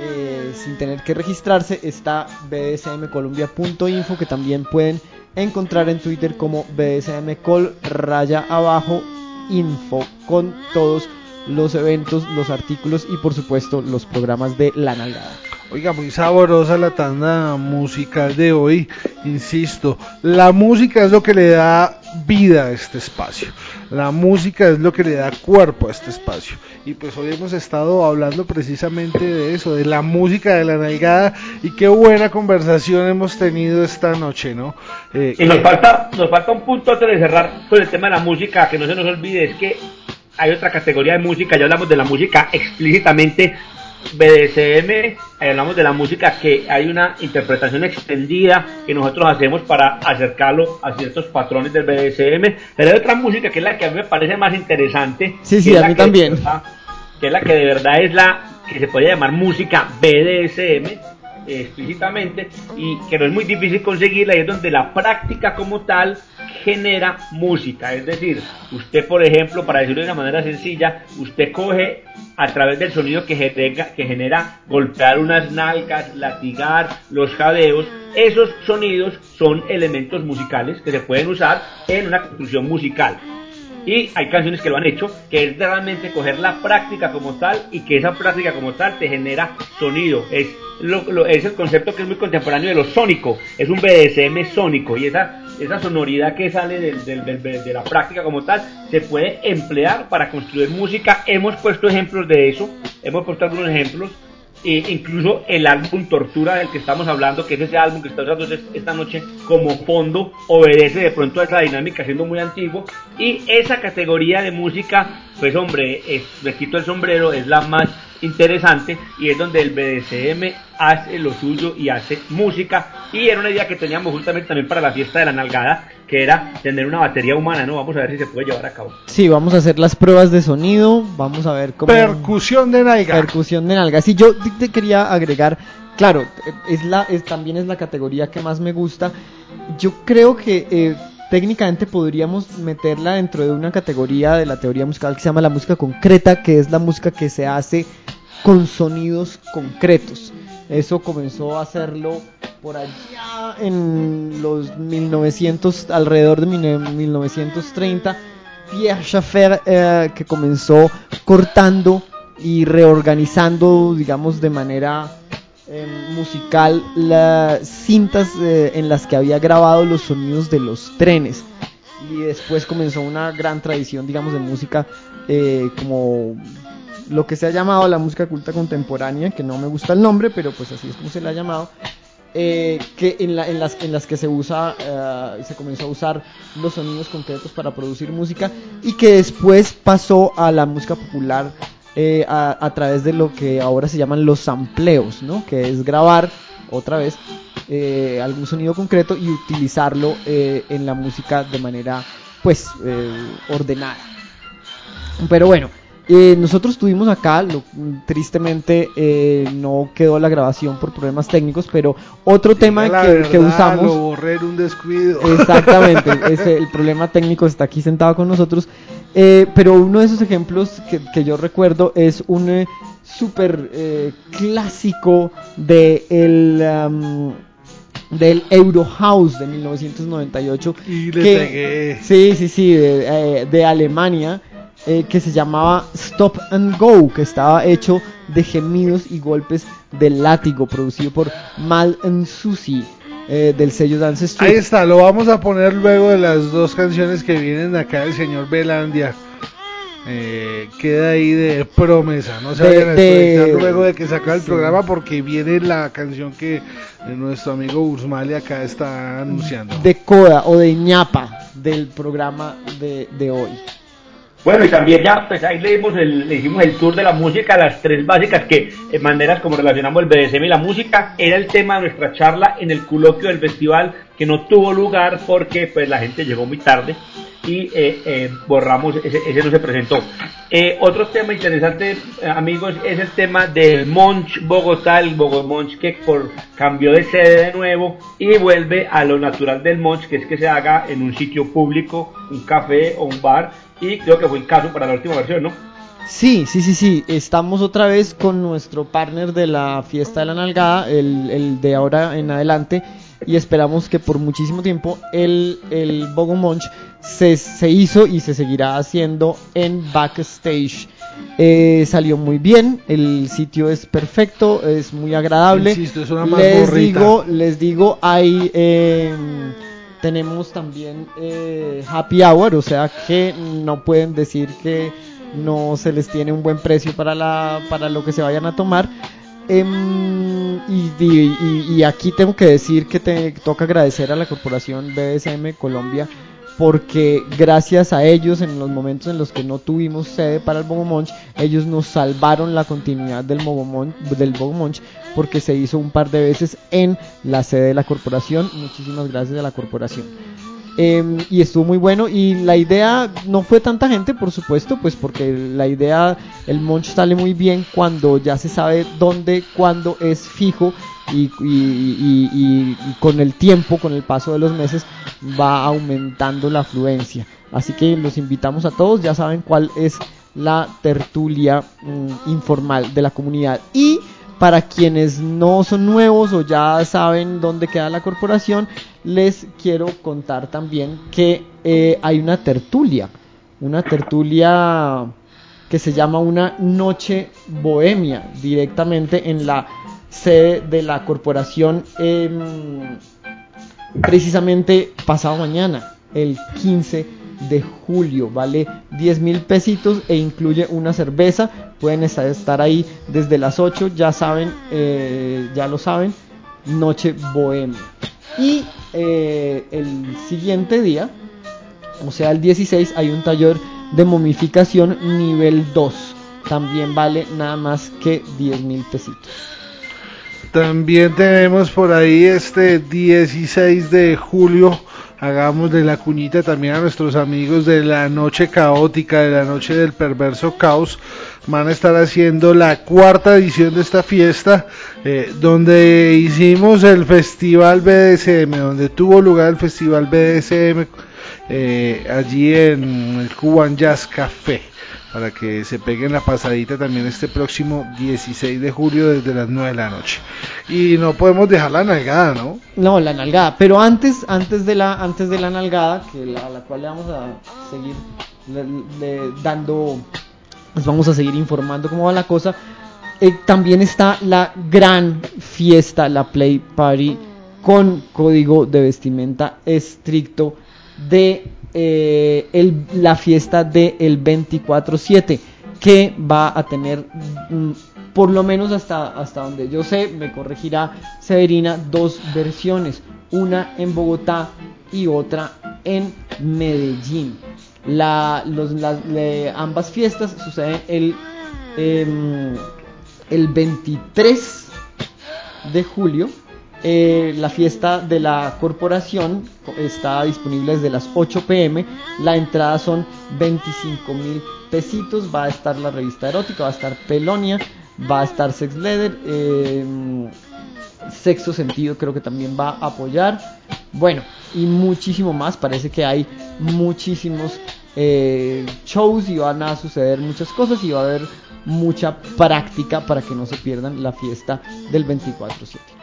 eh, sin tener que registrarse está bdsmcolombia.info que también pueden encontrar en Twitter como bdsmcol raya abajo info con todos los eventos, los artículos y por supuesto los programas de la nalgada. Oiga, muy sabrosa la tanda musical de hoy. Insisto, la música es lo que le da vida a este espacio. La música es lo que le da cuerpo a este espacio. Y pues hoy hemos estado hablando precisamente de eso, de la música de la nalgada. Y qué buena conversación hemos tenido esta noche, ¿no? Eh, y nos falta, nos falta un punto antes de cerrar con el tema de la música, que no se nos olvide, es que hay otra categoría de música, ya hablamos de la música explícitamente BDSM, hablamos de la música que hay una interpretación extendida que nosotros hacemos para acercarlo a ciertos patrones del BDSM, pero hay otra música que es la que a mí me parece más interesante. Sí, sí, a mí también. que es la que de verdad es la que se puede llamar música BDSM explícitamente y que no es muy difícil conseguirla y es donde la práctica como tal genera música. Es decir, usted por ejemplo, para decirlo de una manera sencilla, usted coge a través del sonido que genera, que genera golpear unas nalgas, latigar, los jadeos, esos sonidos son elementos musicales que se pueden usar en una construcción musical. Y hay canciones que lo han hecho, que es realmente coger la práctica como tal y que esa práctica como tal te genera sonido. Es, lo, es el concepto que es muy contemporáneo de lo sónico, es un BDSM sónico y esa, esa sonoridad que sale de la práctica como tal se puede emplear para construir música. Hemos puesto ejemplos de eso, hemos puesto algunos ejemplos e incluso el álbum Tortura del que estamos hablando, que es ese álbum que está usando esta noche como fondo, obedece de pronto a esa dinámica siendo muy antiguo. Y esa categoría de música, pues hombre, es, me quito el sombrero, es la más interesante y es donde el BDSM hace lo suyo y hace música. Y era una idea que teníamos justamente también para la fiesta de la nalgada, que era tener una batería humana, ¿no? Vamos a ver si se puede llevar a cabo. Sí, vamos a hacer las pruebas de sonido, vamos a ver cómo... Percusión de nalga. Percusión de nalga. Sí, yo te quería agregar, claro, es la, es, también es la categoría que más me gusta. Yo creo que... Eh, técnicamente podríamos meterla dentro de una categoría de la teoría musical que se llama la música concreta, que es la música que se hace con sonidos concretos. Eso comenzó a hacerlo por allá en los 1900, alrededor de 1930. Pierre Schaeffer, eh, que comenzó cortando y reorganizando, digamos, de manera musical las cintas eh, en las que había grabado los sonidos de los trenes. Y después comenzó una gran tradición, digamos, de música eh, como lo que se ha llamado la música culta contemporánea, que no me gusta el nombre, pero pues así es como se le ha llamado. Eh, que en, en, las, en las que se usa se comenzó a usar los sonidos concretos para producir música y que después pasó a la música popular eh, a, través de lo que ahora se llaman los sampleos, ¿no? Que es grabar otra vez eh, algún sonido concreto y utilizarlo eh, en la música de manera, pues, ordenada. Pero bueno, Eh, nosotros tuvimos acá, lo- tristemente eh, no quedó la grabación por problemas técnicos, pero otro tema que, que verdad, usamos... Lo borré en un descuido. Exactamente, ese, el problema técnico está aquí sentado con nosotros. Eh, pero uno de esos ejemplos que, que yo recuerdo es un eh, súper eh, clásico de el, am, del Euro House de 1998. Y le que- pegué. Sí, sí, sí, de, eh, de Alemania. Eh, que se llamaba Stop and Go, que estaba hecho de gemidos y golpes de látigo, producido por Mal and Susie, eh, del sello Dance Street. Ahí está, lo vamos a poner luego de las dos canciones que vienen acá del señor Belandia. Eh, queda ahí de promesa, no se vayan a de- luego de que se acabe el sí. programa porque viene la canción que eh, nuestro amigo Ursmali acá está anunciando. de coda o de ñapa del programa de, de hoy. Bueno, y también ya, pues ahí le, dimos el, le hicimos el tour de la música, las tres básicas que, en maneras como relacionamos el BDSM y la música, era el tema de nuestra charla en el coloquio del festival, que no tuvo lugar porque pues la gente llegó muy tarde y eh, eh, borramos, ese, ese no se presentó. Eh, otro tema interesante, eh, amigos, es el tema del Monch Bogotá, el Bogomonch que por cambió de sede de nuevo y vuelve a lo natural del Monch, que es que se haga en un sitio público, un café o un bar, y creo que fue el caso para la última versión, ¿no? Sí, sí, sí, sí. Estamos otra vez con nuestro partner de la fiesta de la nalgada, el, el de ahora en adelante. Y esperamos que por muchísimo tiempo el, el Bogo Munch se, se hizo y se seguirá haciendo en backstage. Eh, salió muy bien, el sitio es perfecto, es muy agradable. Insisto, es una les digo, les digo, hay eh, tenemos también eh, happy hour, o sea que no pueden decir que no se les tiene un buen precio para la para lo que se vayan a tomar. Em, y, y- y- aquí tengo que decir que te toca agradecer a la corporación BDSM Colombia porque gracias a ellos en los momentos en los que no tuvimos sede para el Bogo Munch, ellos nos salvaron la continuidad del Bogo Munch, del Bogo Munch porque se hizo un par de veces en la sede de la corporación. Muchísimas gracias a la corporación. Em, y estuvo muy bueno. Y la idea no fue tanta gente por supuesto pues porque la idea el munch sale muy bien cuando ya se sabe dónde cuándo es fijo y- y- y con el tiempo con el paso de los meses va aumentando la afluencia. Así que los invitamos a todos. Ya saben cuál es la tertulia mm, informal de la comunidad. Y para quienes no son nuevos o ya saben dónde queda la corporación, les quiero contar también que eh, hay una tertulia, una tertulia que se llama una noche bohemia, directamente en la sede de la corporación, em, precisamente pasado mañana, el 15 de julio, vale 10 mil pesitos e incluye una cerveza, pueden estar, ahí desde las 8, ya saben, eh, ya lo saben, noche bohemia. Y eh, el siguiente día, o sea el 16, hay un taller de momificación nivel 2, también vale nada más que 10 mil pesitos. También tenemos por ahí este 16 de julio. Hagamos de la cuñita también a nuestros amigos de la noche caótica, de la noche del perverso caos. Van a estar haciendo la cuarta edición de esta fiesta, eh, donde hicimos el festival BDSM, donde tuvo lugar el festival BDSM eh, allí en el Cuban Jazz Café para que se peguen la pasadita también este próximo 16 de julio desde las 9 de la noche. Y no podemos dejar la nalgada, ¿no? No, la nalgada. Pero antes, antes de la, antes de la nalgada, que la, a la cual le vamos a seguir dando, les vamos a seguir informando cómo va la cosa. eh, también está la gran fiesta, la Play Party, con código de vestimenta estricto de eh, la fiesta del el 24-7 que va a tener mm, por lo menos hasta, hasta donde yo sé, me corregirá Severina, dos versiones, una en Bogotá y otra en Medellín. La, los, las- ambas fiestas suceden el, em, el 23 de julio. Eh, la fiesta de la corporación co- está disponible desde las 8 pm. La entrada son 25 mil pesitos va a estar la revista erótica, va a estar Pelonia, va a estar Sex Leather, eh, Sexto Sentido creo que también va a apoyar. Bueno, y muchísimo más. Parece que hay muchísimos eh, shows y van a suceder muchas cosas y va a haber mucha práctica para que no se pierdan la fiesta del 24-7.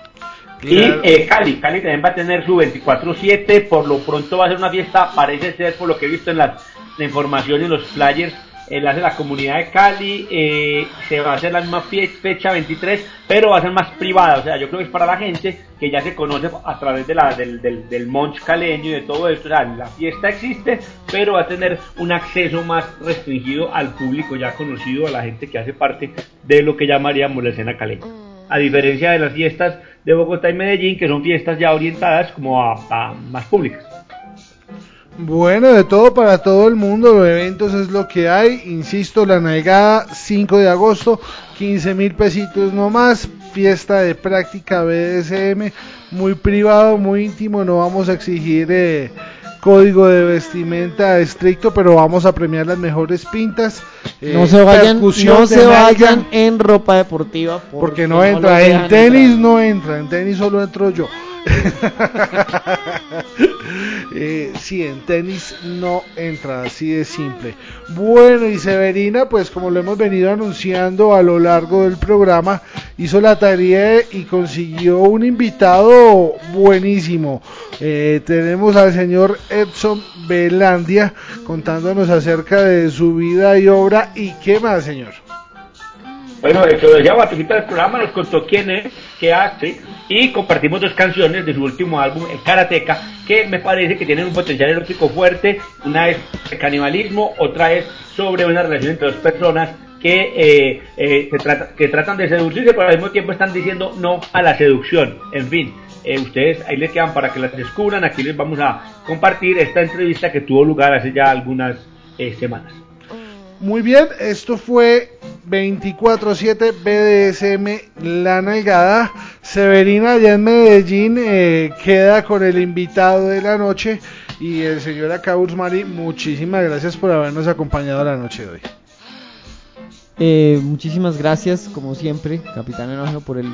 Y eh, Cali, Cali también va a tener su 24-7, por lo pronto va a ser una fiesta, parece ser por lo que he visto en las, la información y los flyers, él hace la comunidad de Cali, eh, se va a hacer la misma fecha 23, pero va a ser más privada, o sea, yo creo que es para la gente que ya se conoce a través de la, del, del, del Monch caleño y de todo esto, o sea, la fiesta existe, pero va a tener un acceso más restringido al público ya conocido, a la gente que hace parte de lo que llamaríamos la escena caleña. A diferencia de las fiestas de Bogotá y Medellín, que son fiestas ya orientadas como a, más públicas. Bueno, de todo para todo el mundo, los eventos es lo que hay. Insisto, la nalgada 5 de agosto, 15 mil pesitos nomás. Fiesta de práctica BDSM, muy privado, muy íntimo. No vamos a exigir eh, código de vestimenta estricto, pero vamos a premiar las mejores pintas. eh, No se vayan, no se vayan en ropa deportiva porque no entra. En tenis no entra, en tenis solo entro yo. Eh, sí, en tenis no entra, así de simple. Bueno, y Severina, pues como lo hemos venido anunciando a lo largo del programa, hizo la tarea y consiguió un invitado buenísimo. Eh, tenemos al señor Edson Belandia contándonos acerca de su vida y obra. ¿Y qué más, señor? Bueno, hecho, ya participar del programa, nos contó quién es, qué hace, y compartimos dos canciones de su último álbum, El Karateka, que me parece que tienen un potencial erótico fuerte. Una es de canibalismo, otra es sobre una relación entre dos personas que, eh, eh, se trata- que tratan de seducirse, pero al mismo tiempo están diciendo no a la seducción. En fin, eh, ustedes ahí les quedan para que las descubran. Aquí les vamos a compartir esta entrevista que tuvo lugar hace ya algunas eh, semanas. Muy bien, esto fue 24-7 BDSM La Nalgada. Severina allá en Medellín eh, queda con el invitado de la noche. Y el señor Acaurs Mari, muchísimas gracias por habernos acompañado la noche de hoy. Eh, muchísimas gracias, como siempre, Capitán Enógeno, por el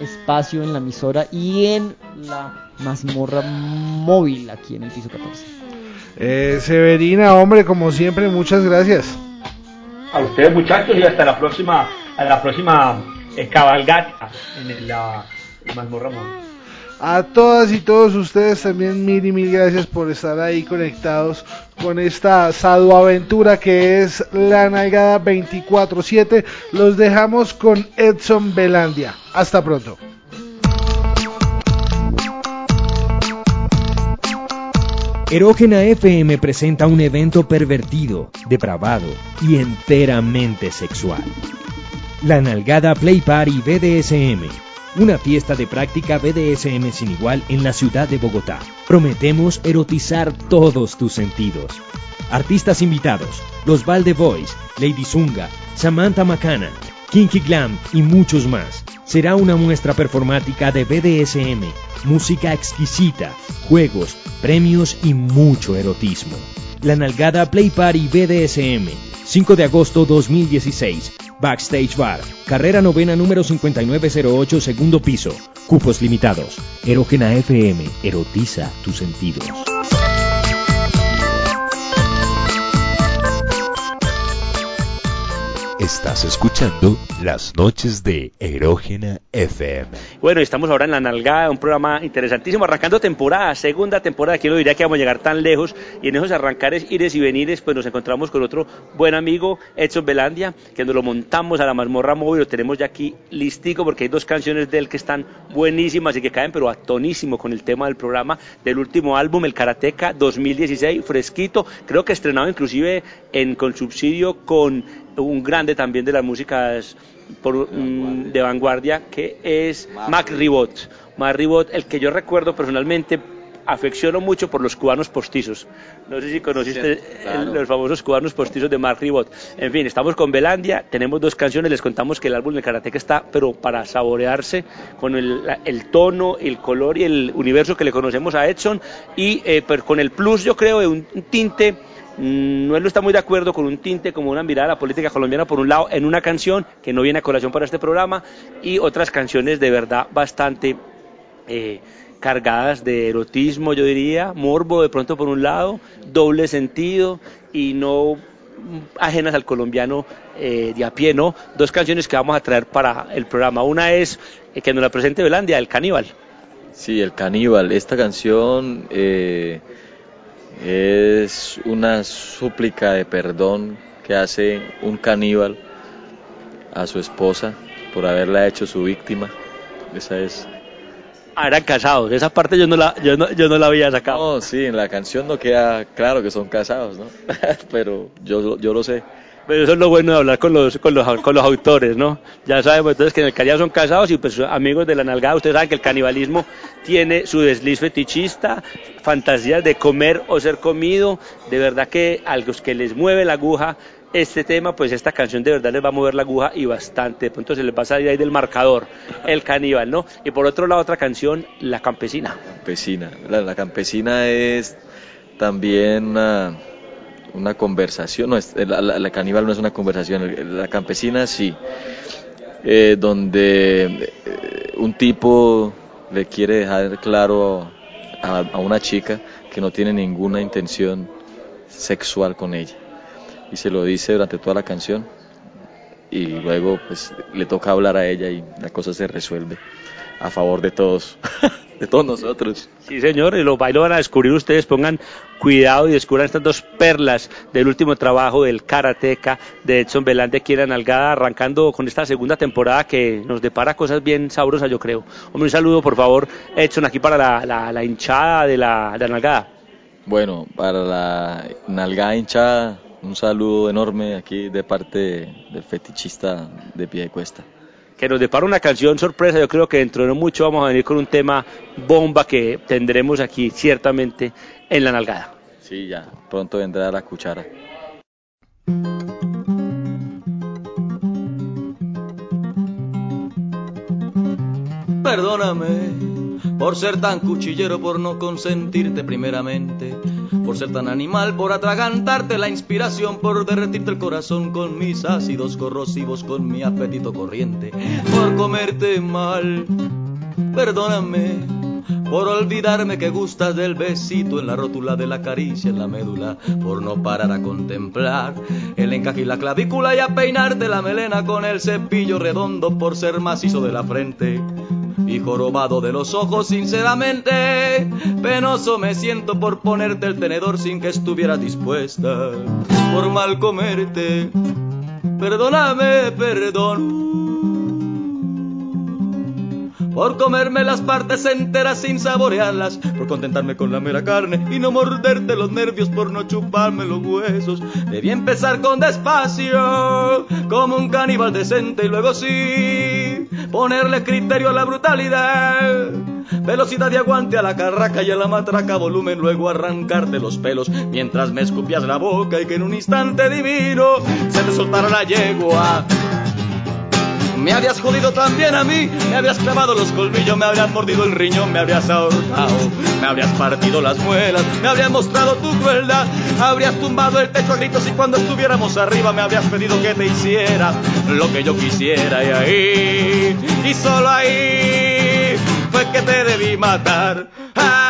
espacio en la emisora y en la mazmorra móvil aquí en el piso 14. Eh, Severina, hombre, como siempre, muchas gracias. A ustedes muchachos y hasta la próxima, a la próxima eh, cabalgata en el, la mazmorra móvil. A todas y todos ustedes también mil y mil gracias por estar ahí conectados con esta aventura que es la Nalgada 24-7. Los dejamos con Edson Belandia. Hasta pronto. Erógena FM presenta un evento pervertido, depravado y enteramente sexual. La Nalgada Play Party BDSM, una fiesta de práctica BDSM sin igual en la ciudad de Bogotá. Prometemos erotizar todos tus sentidos. Artistas invitados, los Valde Boys, Lady Zunga, Samantha Macana, Kinky Glam y muchos más. Será una muestra performática de BDSM, música exquisita, juegos, premios y mucho erotismo. La Nalgada Play Party BDSM, 5 de agosto 2016. Backstage Bar, carrera novena número 5908, segundo piso. Cupos limitados. Erógena FM, erotiza tus sentidos. Estás escuchando las noches de Erógena FM. Bueno, estamos ahora en La Nalgada, un programa interesantísimo, arrancando temporada, segunda temporada, quién lo diría que vamos a llegar tan lejos, y en esos arrancares, ires y venires, pues nos encontramos con otro buen amigo, Edson Belandia, que nos lo montamos a la mazmorra móvil, lo tenemos ya aquí listico, porque hay dos canciones de él que están buenísimas y que caen, pero a tonísimo con el tema del programa, del último álbum, El Karateka 2016, fresquito, creo que estrenado inclusive en, con subsidio con un grande también de las músicas por, de vanguardia que es Mac Ribot. Mac Ribot, el que yo recuerdo personalmente afecciono mucho por los cubanos postizos. No sé si conociste el- los famosos cubanos postizos de Mark Ribot. En fin, estamos con Belandia, tenemos dos canciones, les contamos que el álbum de Karateka está, pero para saborearse con el, tono, el color y el universo que le conocemos a Edson y eh, con el plus, yo creo, de un, tinte no él no está muy de acuerdo con un tinte como una mirada a la política colombiana por un lado en una canción que no viene a colación para este programa y otras canciones de verdad bastante eh, cargadas de erotismo, yo diría, morbo de pronto por un lado, doble sentido y no ajenas al colombiano eh, de a pie, ¿no? Dos canciones que vamos a traer para el programa. Una es eh, que nos la presente Belandia, El Caníbal. Sí, El Caníbal. Esta canción eh, es una súplica de perdón que hace un caníbal a su esposa por haberla hecho su víctima. Esa es Ah, eran casados. Esa parte yo no la, yo no, yo no la había sacado. No, sí, en la canción no queda claro que son casados, ¿no? Pero yo, yo lo sé. Pero eso es lo bueno de hablar con los, con los, con los autores, ¿no? Ya sabemos entonces que en el Callao son casados y pues amigos de la nalgada, ustedes saben que el canibalismo tiene su desliz fetichista, fantasías de comer o ser comido, de verdad que a los que les mueve la aguja este tema, pues esta canción de verdad les va a mover la aguja y bastante. De pronto se les va a salir ahí del marcador el caníbal, ¿no? Y por otro lado, otra canción, La Campesina. Campesina. La, Campesina es también una, una conversación. No, es, la, caníbal no es una conversación. La Campesina sí. Eh, donde eh, un tipo le quiere dejar claro a una chica que no tiene ninguna intención sexual con ella y se lo dice durante toda la canción y luego pues le toca hablar a ella y la cosa se resuelve a favor de todos, de todos nosotros. Sí, señor, y lo, ahí lo van a descubrir ustedes, pongan cuidado y descubran estas dos perlas del último trabajo del Karateka de Edson Belande aquí en Nalgada, arrancando con esta segunda temporada que nos depara cosas bien sabrosas, yo creo. Hombre, un saludo, por favor, Edson, aquí para la, la, hinchada de la, de la Nalgada. Bueno, para la Nalgada hinchada, un saludo enorme aquí de parte del fetichista de pie de cuesta. Que nos depara una canción sorpresa, yo creo que dentro de no mucho vamos a venir con un tema bomba que tendremos aquí ciertamente en la nalgada. Sí, ya, pronto vendrá la cuchara. Perdóname por ser tan cuchillero, por no consentirte primeramente por ser tan animal, por atragantarte la inspiración, por derretirte el corazón con mis ácidos corrosivos, con mi apetito corriente, por comerte mal. Perdóname por olvidarme que gustas del besito en la rótula de la caricia en la médula, por no parar a contemplar el encaje y la clavícula y a peinarte la melena con el cepillo redondo por ser macizo de la frente y jorobado de los ojos sinceramente. Penoso me siento por ponerte el tenedor sin que estuvieras dispuesta, por mal comerte. Perdóname, perdón por comerme las partes enteras sin saborearlas, por contentarme con la mera carne y no morderte los nervios, por no chuparme los huesos. Debí empezar con despacio, como un caníbal decente, y luego sí, ponerle criterio a la brutalidad. Velocidad y aguante a la carraca y a la matraca, volumen, luego arrancarte los pelos mientras me escupías la boca y que en un instante divino se te soltara la yegua me habías jodido también a mí, me habías clavado los colmillos, me habrías mordido el riñón, me habrías ahorcado, me habrías partido las muelas, me habrías mostrado tu crueldad, habrías tumbado el techo a gritos y cuando estuviéramos arriba me habrías pedido que te hiciera lo que yo quisiera y ahí, y solo ahí fue que te debí matar. Perdóname,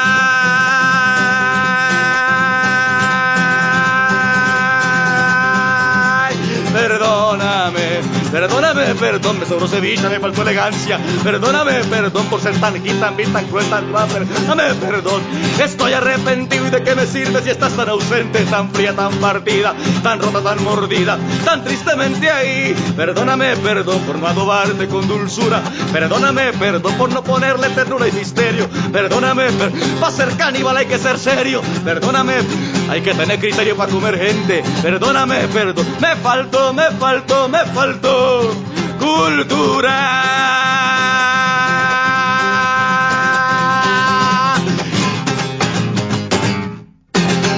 perdón, me sobró ceviche, me faltó elegancia. Perdóname, perdón por ser tan hit, tan cruel, tan cruel. Perdóname, perdón. Estoy arrepentido y de qué me sirve si estás tan ausente, tan fría, tan partida, tan rota, tan mordida, tan tristemente ahí. Perdóname, perdón por no adobarte con dulzura. Perdóname, perdón por no ponerle ternura y misterio. Perdóname, para ser caníbal hay que ser serio. Perdóname, hay que tener criterio para comer gente. Perdóname, perdón. Me faltó, me faltó, me faltó cultura.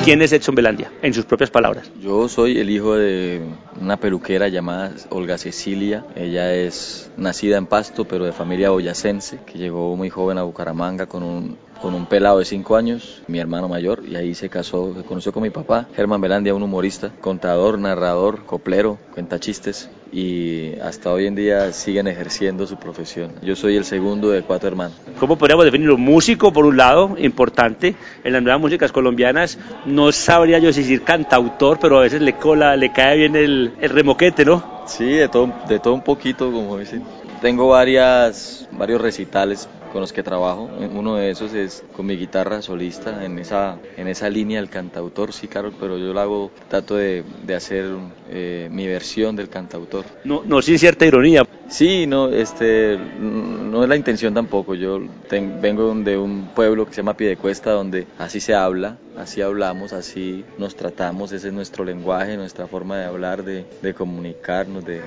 ¿Quién es Edson Belandia? En sus propias palabras. Yo soy el hijo de una peluquera llamada Olga Cecilia. Ella es nacida en Pasto, pero de familia boyacense, que llegó muy joven a Bucaramanga con un con un pelado de 5 años, mi hermano mayor, y ahí se casó, se conoció con mi papá, Germán Belandia, un humorista, contador, narrador, coplero, cuenta chistes, y hasta hoy en día siguen ejerciendo su profesión. Yo soy el segundo de cuatro hermanos. ¿Cómo podríamos definirlo? Músico, por un lado, importante. En las nuevas músicas colombianas no sabría yo decir cantautor, pero a veces le, cola, le cae bien el, el remoquete, ¿no? Sí, de todo, de todo un poquito, como dicen. Tengo varias, varios recitales con los que trabajo. Uno de esos es con mi guitarra solista, en esa, en esa línea del cantautor, sí, claro, pero yo lo hago, trato de, de hacer eh, mi versión del cantautor. No, no sin cierta ironía. Sí, no, este, no es la intención tampoco. Yo ten, vengo de un pueblo que se llama Piedecuesta, donde así se habla, así hablamos, así nos tratamos, ese es nuestro lenguaje, nuestra forma de hablar, de, de comunicarnos, de,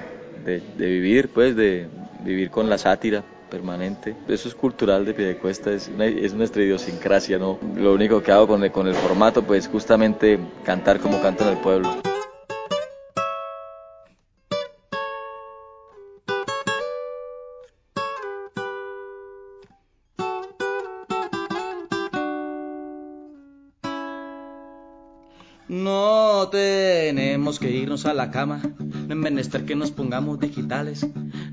de, vivir, pues, de vivir con la sátira permanente. Eso es cultural de Piedecuesta, es, una, es nuestra idiosincrasia, ¿no? Lo único que hago con el, con el formato, pues, justamente cantar como canto en el pueblo. No tenemos que irnos a la cama, no es menester que nos pongamos digitales,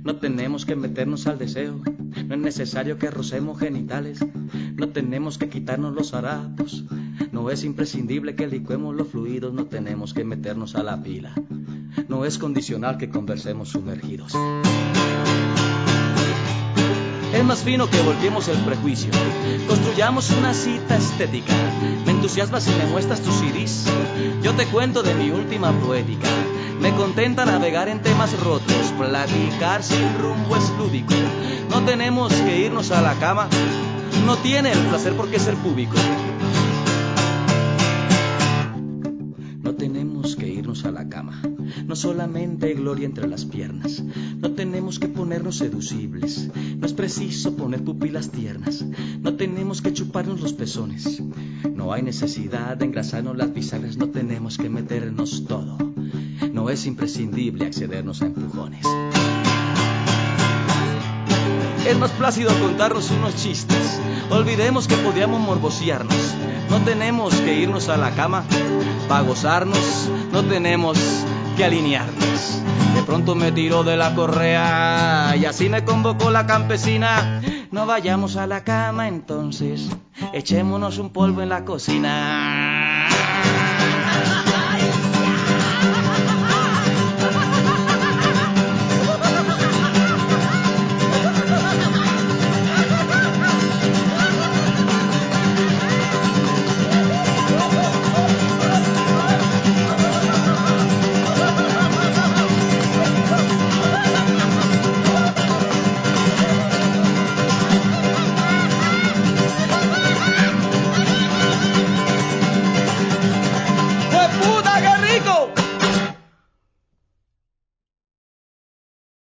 no tenemos que meternos al deseo, no es necesario que rocemos genitales, no tenemos que quitarnos los harapos, no es imprescindible que licuemos los fluidos, no tenemos que meternos a la pila, no es condicional que conversemos sumergidos. Es más fino que volteemos el prejuicio. Construyamos una cita estética. Me entusiasmas si me muestras tus CDs. Yo te cuento de mi última poética. Me contenta navegar en temas rotos. Platicar sin rumbo es lúdico. No tenemos que irnos a la cama. No tiene el placer porque es el público. No tenemos que irnos a la cama. No solamente gloria entre las piernas. No tenemos que ponernos seducibles. No es preciso poner pupilas tiernas. No tenemos que chuparnos los pezones. No hay necesidad de engrasarnos las bisagras. No tenemos que meternos todo. No es imprescindible accedernos a empujones. Es más plácido contarnos unos chistes. Olvidemos que podíamos morbosearnos. No tenemos que irnos a la cama para gozarnos. No tenemos que alinearnos. De pronto me tiró de la correa y así me convocó la campesina. No vayamos a la cama entonces, echémonos un polvo en la cocina.